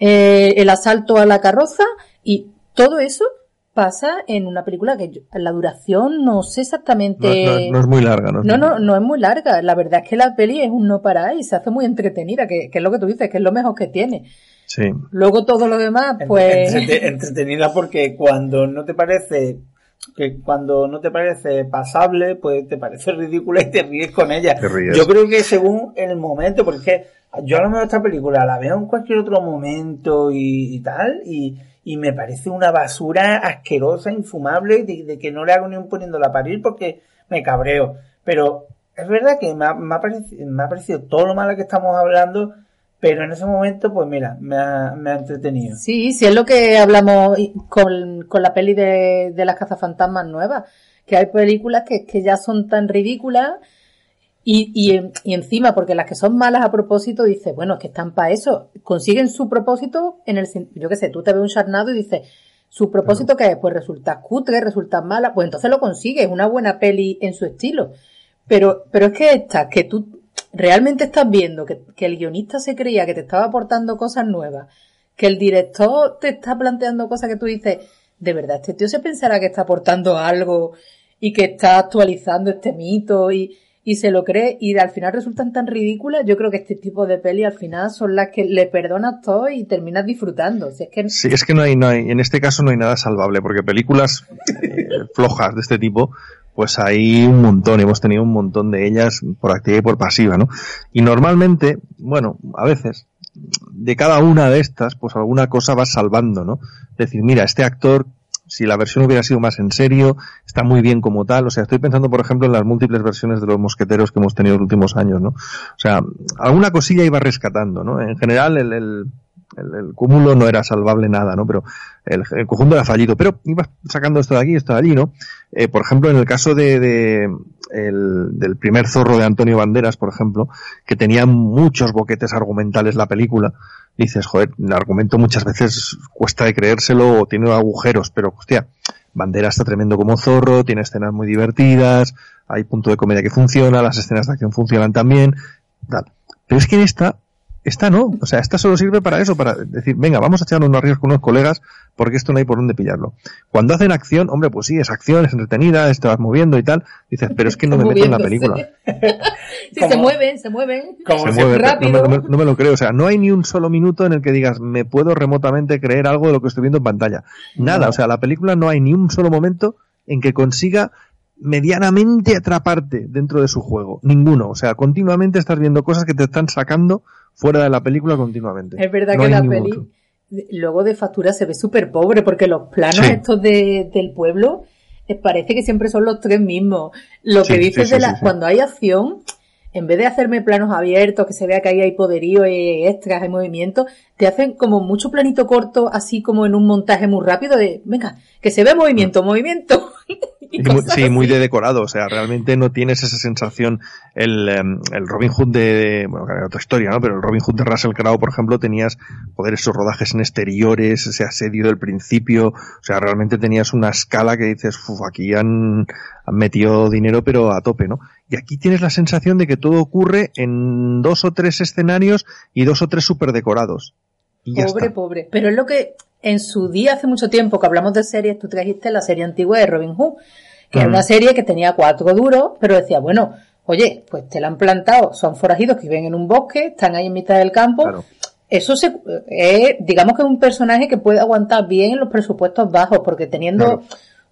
eh, el asalto a la carroza y todo eso pasa en una película que yo- la duración no sé exactamente. no- no es muy larga, ¿no? No, no, no es muy larga. La verdad es que la peli es un no parar y se hace muy entretenida, que, que es lo que tú dices, que es lo mejor que tiene. Sí. Luego todo lo demás, pues... entrete- entretenida porque cuando no te parece que cuando no te parece pasable, pues te parece ridícula y te ríes con ella. Te ríes. Yo creo que según el momento, porque es que yo a lo mejor esta película la veo en cualquier otro momento y, tal, y, y me parece una basura asquerosa, infumable, de, que no le hago ni un poniéndola a parir porque me cabreo. Pero es verdad que me ha, me ha parecido, todo lo malo que estamos hablando, pero en ese momento, pues mira, me ha, me ha entretenido. Sí, sí, es lo que hablamos con, con la peli de, de las cazafantasmas nuevas, que hay películas que, que ya son tan ridículas y, y, y encima, porque las que son malas a propósito, dices, bueno, es que están para eso, consiguen su propósito en el, yo qué sé, tú te ves un charnado y dices, su propósito que es, pues resulta cutre, resulta mala, pues entonces lo consigues, una buena peli en su estilo. Pero, pero es que esta, que tú realmente estás viendo que, que el guionista se creía que te estaba aportando cosas nuevas, que el director te está planteando cosas que tú dices, de verdad, este tío se pensará que está aportando algo y que está actualizando este mito y, y se lo cree y al final resultan tan ridículas. Yo creo que este tipo de peli al final son las que le perdonas todo y terminas disfrutando. Si es que Sí, es que no hay, no hay, en este caso no hay nada salvable, porque películas eh, flojas de este tipo, pues hay un montón, hemos tenido un montón de ellas por activa y por pasiva, ¿no? Y normalmente, bueno, a veces, de cada una de estas, pues alguna cosa vas salvando, ¿no? Decir, mira, este actor, si la versión hubiera sido más en serio, está muy bien como tal. O sea, estoy pensando, por ejemplo, en las múltiples versiones de los mosqueteros que hemos tenido en los últimos años, ¿no? O sea, alguna cosilla iba rescatando, ¿no? En general, el, el, el, cúmulo no era salvable nada, ¿no? Pero el, el conjunto era fallido. Pero ibas sacando esto de aquí, esto de allí, ¿no? Eh, por ejemplo, en el caso de, de el, del primer zorro de Antonio Banderas, por ejemplo, que tenía muchos boquetes argumentales la película, dices, joder, el argumento muchas veces cuesta de creérselo o tiene agujeros, pero hostia, Banderas está tremendo como zorro, tiene escenas muy divertidas, hay punto de comedia que funciona, las escenas de acción funcionan también, tal. Pero es que en esta, esta no, o sea, esta solo sirve para eso, para decir, venga, vamos a echarnos unos ríos con unos colegas, porque esto no hay por dónde pillarlo. Cuando hacen acción, hombre, pues sí, es acción, es entretenida, te vas moviendo y tal, dices, pero es que no me meto en la película. Sí, se mueven, se mueven. como Se se- mueve, rápido. no, me, no me- no me lo creo. O sea, no hay ni un solo minuto en el que digas, me puedo remotamente creer algo de lo que estoy viendo en pantalla. Nada. No. O sea, la película no hay ni un solo momento en que consiga medianamente atraparte dentro de su juego. Ninguno. O sea, continuamente estás viendo cosas que te están sacando fuera de la película continuamente. Es verdad No que la peli, otro. luego de factura se ve súper pobre porque los planos Sí. estos de, del pueblo eh, parece que siempre son los tres mismos. Lo Sí, que dices sí, de la, cuando hay acción, en vez de hacerme planos abiertos, que se vea que ahí hay poderío, hay extras, hay movimiento, te hacen como mucho planito corto, así como en un montaje muy rápido de, venga, que se ve movimiento, movimiento. y muy- sí, muy de decorado, o sea, realmente no tienes esa sensación, el, em, el Robin Hood de, bueno, era otra historia, ¿no? Pero el Robin Hood de Russell Crowe, por ejemplo, tenías, joder, esos rodajes en exteriores, ese asedio del principio, o sea, realmente tenías una escala que dices, "Uf, aquí han, han metido dinero pero a tope, ¿no? Y aquí tienes la sensación de que todo ocurre en dos o tres escenarios y dos o tres super decorados. Y Pobre, pobre. Pero es lo que en su día, hace mucho tiempo que hablamos de series, tú trajiste la serie antigua de Robin Hood, que era Mm. una serie que tenía cuatro duros, pero decía, bueno, oye, pues te la han plantado, son forajidos que viven en un bosque, están ahí en mitad del campo. Claro. Eso se, eh, digamos que es un personaje que puede aguantar bien en los presupuestos bajos, porque teniendo Claro.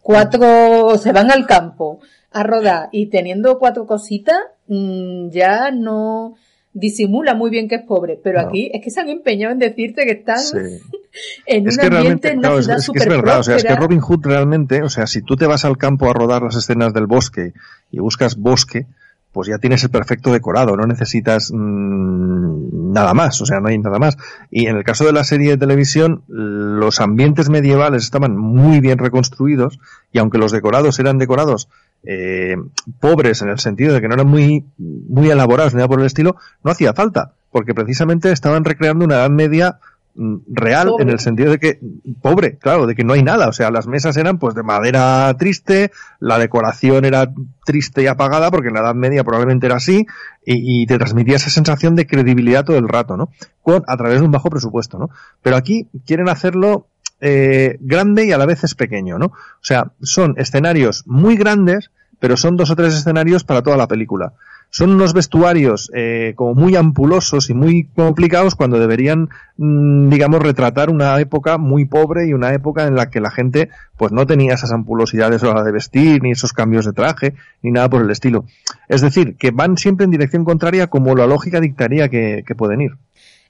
cuatro, se van al campo a rodar y teniendo cuatro cositas, mm, ya no disimula muy bien que es pobre, pero No. aquí es que se han empeñado en decirte que están Sí. en Es un que ambiente en una claro, es, ciudad es que es verdad, o sea, es que. Robin Hood realmente, o sea, si tú te vas al campo a rodar las escenas del bosque y buscas bosque, pues ya tienes el perfecto decorado, no necesitas mm, nada más, o sea, no hay nada más. Y en el caso de la serie de televisión, los ambientes medievales estaban muy bien reconstruidos y aunque los decorados eran decorados eh, pobres en el sentido de que no eran muy, muy elaborados ni nada por el estilo, no hacía falta, porque precisamente estaban recreando una edad media mm, real Pobre. en el sentido de que pobre, claro, de que no hay nada, o sea, las mesas eran pues de madera triste, la decoración era triste y apagada porque en la Edad Media probablemente era así y, y te transmitía esa sensación de credibilidad todo el rato, ¿no? Con a través de un bajo presupuesto, ¿no? Pero aquí quieren hacerlo eh, grande y a la vez es pequeño, ¿no? O sea, son escenarios muy grandes, pero son dos o tres escenarios para toda la película. Son unos vestuarios eh, como muy ampulosos y muy complicados cuando deberían, mm, digamos, retratar una época muy pobre y una época en la que la gente pues no tenía esas ampulosidades a la hora de vestir, ni esos cambios de traje, ni nada por el estilo. Es decir, que van siempre en dirección contraria como la lógica dictaría que, que pueden ir.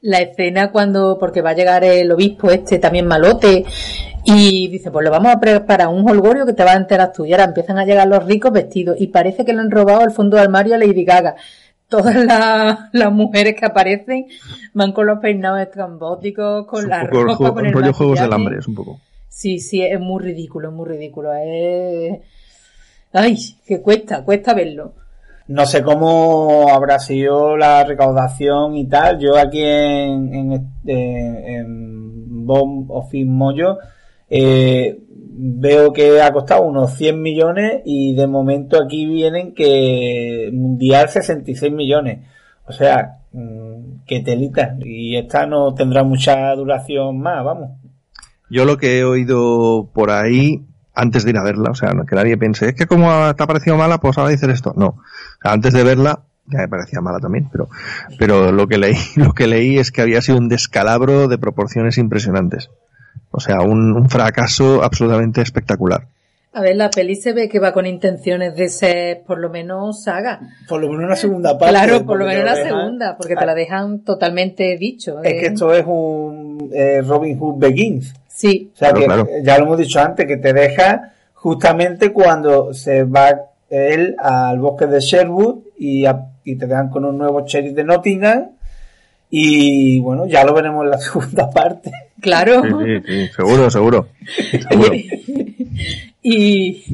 La escena cuando, porque va a llegar el obispo este también malote, y dice, pues lo vamos a preparar un holgorio que te va a enterar tú. Y ahora empiezan a llegar los ricos vestidos, y parece que le han robado el fondo de armario a Lady Gaga. Todas las, mujeres que aparecen van con los peinados estrambóticos, con la ropa, con el rollo juegos del hambre, es un poco. Sí, sí, es muy ridículo, es muy ridículo. Es... Ay, que cuesta, cuesta verlo. No sé cómo habrá sido la recaudación y tal. Yo aquí en, en, en Bomb Office Moyo eh, veo que ha costado unos 100 millones y de momento aquí vienen que mundial 66 millones. O sea, mm, que telita. Y esta no tendrá mucha duración más, vamos. Yo lo que he oído por ahí antes de ir a verla, o sea, que nadie piense, es que como te ha parecido mala, pues ahora dices esto. No, antes de verla, ya me parecía mala también, pero, pero lo que leí, lo que leí es que había sido un descalabro de proporciones impresionantes. O sea, un, fracaso absolutamente espectacular. A ver, la peli se ve que va con intenciones de ser por lo menos saga. Por lo menos una segunda parte. Claro, por lo menos una segunda, porque te la dejan totalmente dicho. Es que ¿eh? esto es un eh, Robin Hood Begins. Sí. O sea que ya lo hemos dicho antes, que te deja justamente cuando se va él al bosque de Sherwood y, y te dejan con un nuevo sheriff de Nottingham y bueno, ya lo veremos en la segunda parte. Claro. Sí, sí, seguro, seguro. y,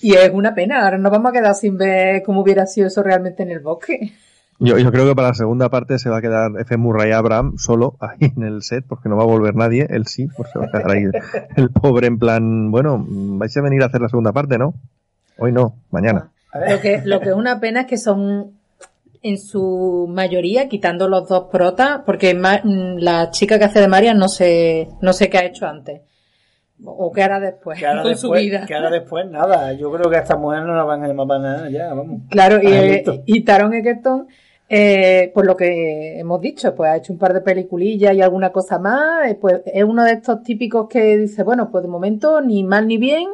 y es una pena, ahora nos vamos a quedar sin ver cómo hubiera sido eso realmente en el bosque. Yo, yo creo que para la segunda parte se va a quedar F. Murray Abraham solo ahí en el set, porque no va a volver nadie, él sí, pues se va a quedar ahí el, pobre en plan, bueno, vais a venir a hacer la segunda parte, ¿no? Hoy no, mañana. Lo que, lo que es una pena es que son en su mayoría, quitando los dos protas, porque la chica que hace de María no sé, no sé qué ha hecho antes. O qué hará después ¿Qué hará con después, su vida. ¿Qué hará después? Nada. Yo creo que a esta mujer no la van a llamar para nada, ya, vamos. Claro, y, y Taron Egerton eh, por lo que hemos dicho, pues ha hecho un par de peliculillas y alguna cosa más, eh, pues es uno de estos típicos que dice, bueno, pues de momento ni mal ni bien,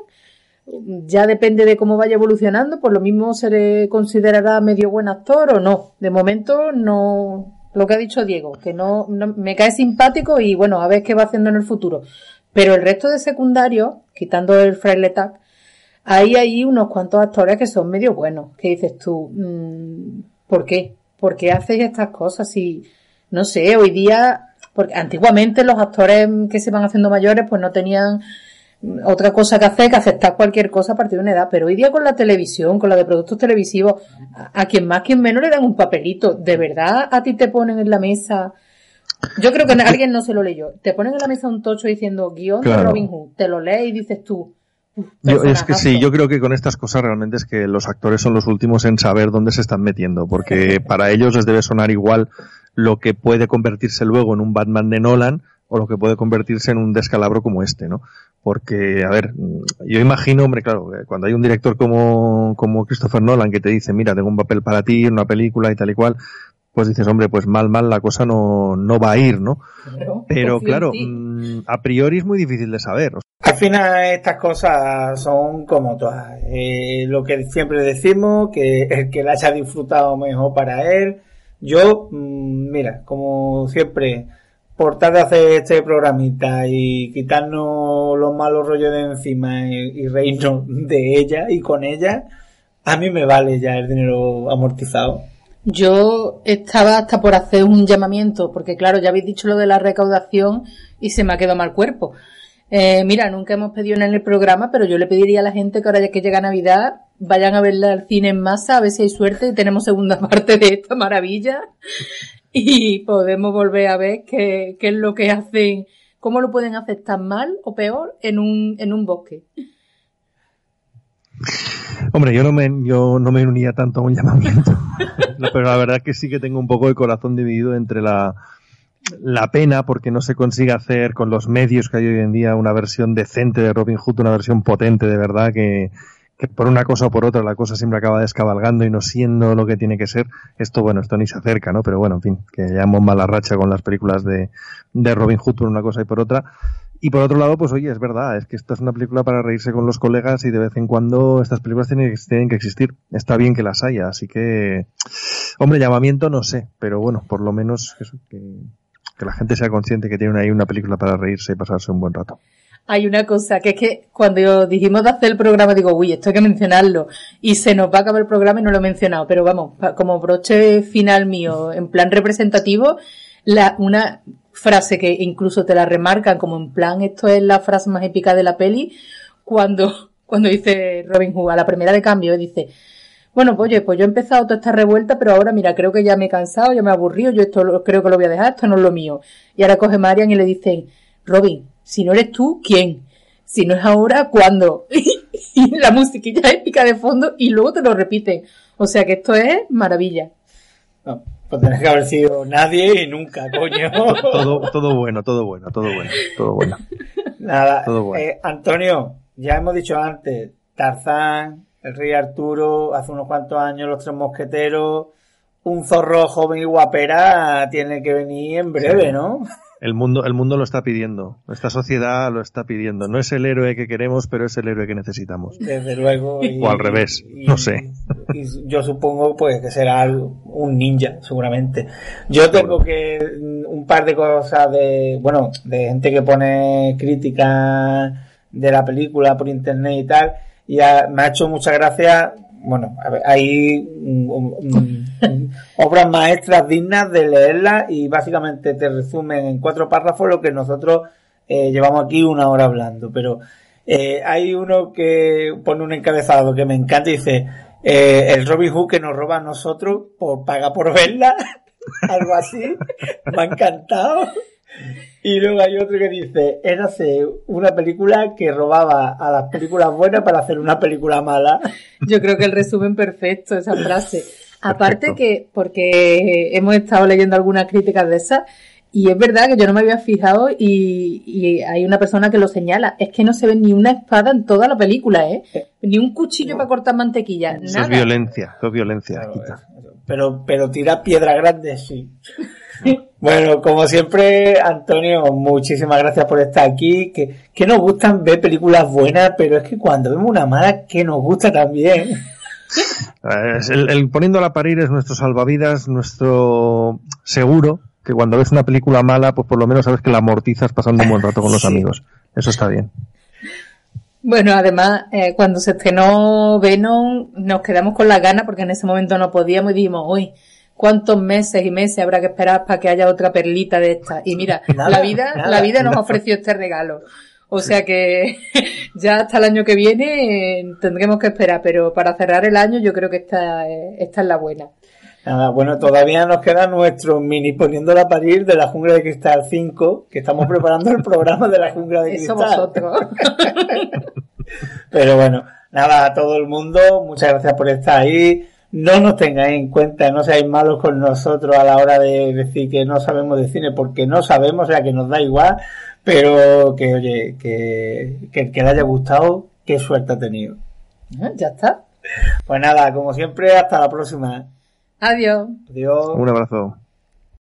ya depende de cómo vaya evolucionando, pues lo mismo se le considerará medio buen actor o no. De momento no, lo que ha dicho Diego, que no, me cae simpático y bueno, a ver qué va haciendo en el futuro. Pero el resto de secundarios, quitando el fraile ahí hay unos cuantos actores que son medio buenos, que dices tú, mm, ¿por qué? ¿por qué hacéis estas cosas? Si, no sé, hoy día, porque antiguamente los actores que se van haciendo mayores pues no tenían otra cosa que hacer que aceptar cualquier cosa a partir de una edad, pero hoy día con la televisión, con la de productos televisivos, a, quien más, quien menos le dan un papelito, ¿de verdad a ti te ponen en la mesa? Yo creo que alguien no se lo leyó. Te ponen en la mesa un tocho diciendo guion de Robin Hood, te lo lees y dices tú, es que sí, yo creo que con estas cosas realmente es que los actores son los últimos en saber dónde se están metiendo, porque para ellos les debe sonar igual lo que puede convertirse luego en un Batman de Nolan o lo que puede convertirse en un descalabro como este, ¿no? Porque, a ver, yo imagino, hombre, claro, cuando hay un director como, como Christopher Nolan que te dice, mira, tengo un papel para ti, una película y tal y cual, pues dices, hombre, pues mal, mal la cosa no, no va a ir, ¿no? Pero, claro, mm, a priori es muy difícil de saber. Al final estas cosas son como todas. Eh, lo que siempre decimos, que el que la haya disfrutado mejor para él. Yo, mm, mira, como siempre, por tal de hacer este programita y quitarnos los malos rollos de encima y, y reírnos de ella y con ella, a mí me vale ya el dinero amortizado. Yo estaba hasta por hacer un llamamiento, porque claro, ya habéis dicho lo de la recaudación y se me ha quedado mal cuerpo. Eh, mira, nunca hemos pedido en el programa, pero yo le pediría a la gente que ahora ya que llega Navidad, vayan a verla al cine en masa, a ver si hay suerte y tenemos segunda parte de esta maravilla y podemos volver a ver qué, qué es lo que hacen, cómo lo pueden hacer tan mal o peor en un, en un bosque. Hombre, yo no me, yo no me unía tanto a un llamamiento. pero la verdad que sí que tengo un poco el corazón dividido entre la, la pena porque no se consigue hacer con los medios que hay hoy en día una versión decente de Robin Hood, una versión potente de verdad que, por una cosa o por otra la cosa siempre acaba descabalgando y no siendo lo que tiene que ser. Esto, bueno, esto ni se acerca, ¿no? Pero bueno, en fin, que hemos mala racha con las películas de, de Robin Hood por una cosa y por otra. Y por otro lado, pues oye, es verdad, es que esta es una película para reírse con los colegas y de vez en cuando estas películas tienen, que existir. Está bien que las haya, así que, hombre, llamamiento no sé, pero bueno, por lo menos Que la gente sea consciente que tiene ahí una película para reírse y pasarse un buen rato. Hay una cosa, que es que cuando dijimos de hacer el programa, digo, uy, esto hay que mencionarlo. Y se nos va a acabar el programa y no lo he mencionado. Pero vamos, como broche final mío, en plan representativo, la, una frase que incluso te la remarcan como en plan, esto es la frase más épica de la peli, cuando, cuando dice Robin Hood a la primera de cambio, dice, bueno, pues oye, pues yo he empezado toda esta revuelta, pero ahora mira, creo que ya me he cansado, ya me he aburrido, yo esto creo que lo voy a dejar, esto no es lo mío. Y ahora coge Marian y le dicen, Robin, si no eres tú, ¿quién? Si no es ahora, ¿cuándo? y la musiquilla épica de fondo y luego te lo repiten. O sea que esto es maravilla. No, pues tenés que haber sido nadie y nunca, coño. todo, todo bueno, todo bueno, todo bueno, todo bueno. Nada, eh, Antonio, ya hemos dicho antes, Tarzán, el rey Arturo, hace unos cuantos años los tres mosqueteros, un zorro joven y guapera tiene que venir en breve, ¿no? El mundo, el mundo lo está pidiendo. Esta sociedad lo está pidiendo. No es el héroe que queremos, pero es el héroe que necesitamos. Desde luego. o al revés. no sé. Y yo supongo pues que será un ninja, seguramente. Yo tengo que un par de cosas de, bueno, de gente que pone críticas de la película por internet y tal. Y me ha hecho mucha gracia bueno, hay obras maestras dignas de leerlas y básicamente te resumen en cuatro párrafos lo que nosotros eh, llevamos aquí una hora hablando. Pero eh, hay uno que pone un encabezado que me encanta y dice, eh, el Robin Hood que nos roba a nosotros por paga por verla, algo así, me ha encantado. Y luego hay otro que dice, érase una película que robaba a las películas buenas para hacer una película mala. Yo creo que el resumen perfecto esa frase. Aparte que, porque hemos estado leyendo algunas críticas de esas, y es verdad que yo no me había fijado y, hay una persona que lo señala. Es que no se ve ni una espada en toda la película, ¿eh? Ni un cuchillo para cortar mantequilla. Eso es violencia, eso es violencia. pero, pero tira piedra grande, sí. Bueno, como siempre, Antonio, muchísimas gracias por estar aquí. Que, que nos gustan ver películas buenas, pero es que cuando vemos una mala, que nos gusta también. El, el poniéndola a parir es nuestro salvavidas, nuestro seguro, que cuando ves una película mala, pues por lo menos sabes que la amortizas pasando un buen rato con los amigos. Eso está bien. Bueno, además, eh, cuando se estrenó Venom, nos quedamos con la gana porque en ese momento no podíamos y dijimos, uy, cuántos meses y meses habrá que esperar para que haya otra perlita de esta. Y mira, la vida, la vida nos ofreció este regalo. O sea que ya hasta el año que viene eh, tendremos que esperar, pero para cerrar el año yo creo que esta, esta es la buena. Nada, bueno, todavía nos queda nuestro mini poniéndola a parir de la jungla de cristal 5, que estamos preparando el programa de la jungla de cristal. Eso vosotros. Pero bueno, nada, a todo el mundo, muchas gracias por estar ahí no nos tengáis en cuenta, no seáis malos con nosotros a la hora de decir que no sabemos de cine, porque no sabemos, o sea, que nos da igual, pero que, oye, que, que, que le haya gustado, qué suerte ha tenido. Ah, ya está. Pues nada, como siempre, hasta la próxima. Adiós. Adiós. Un abrazo.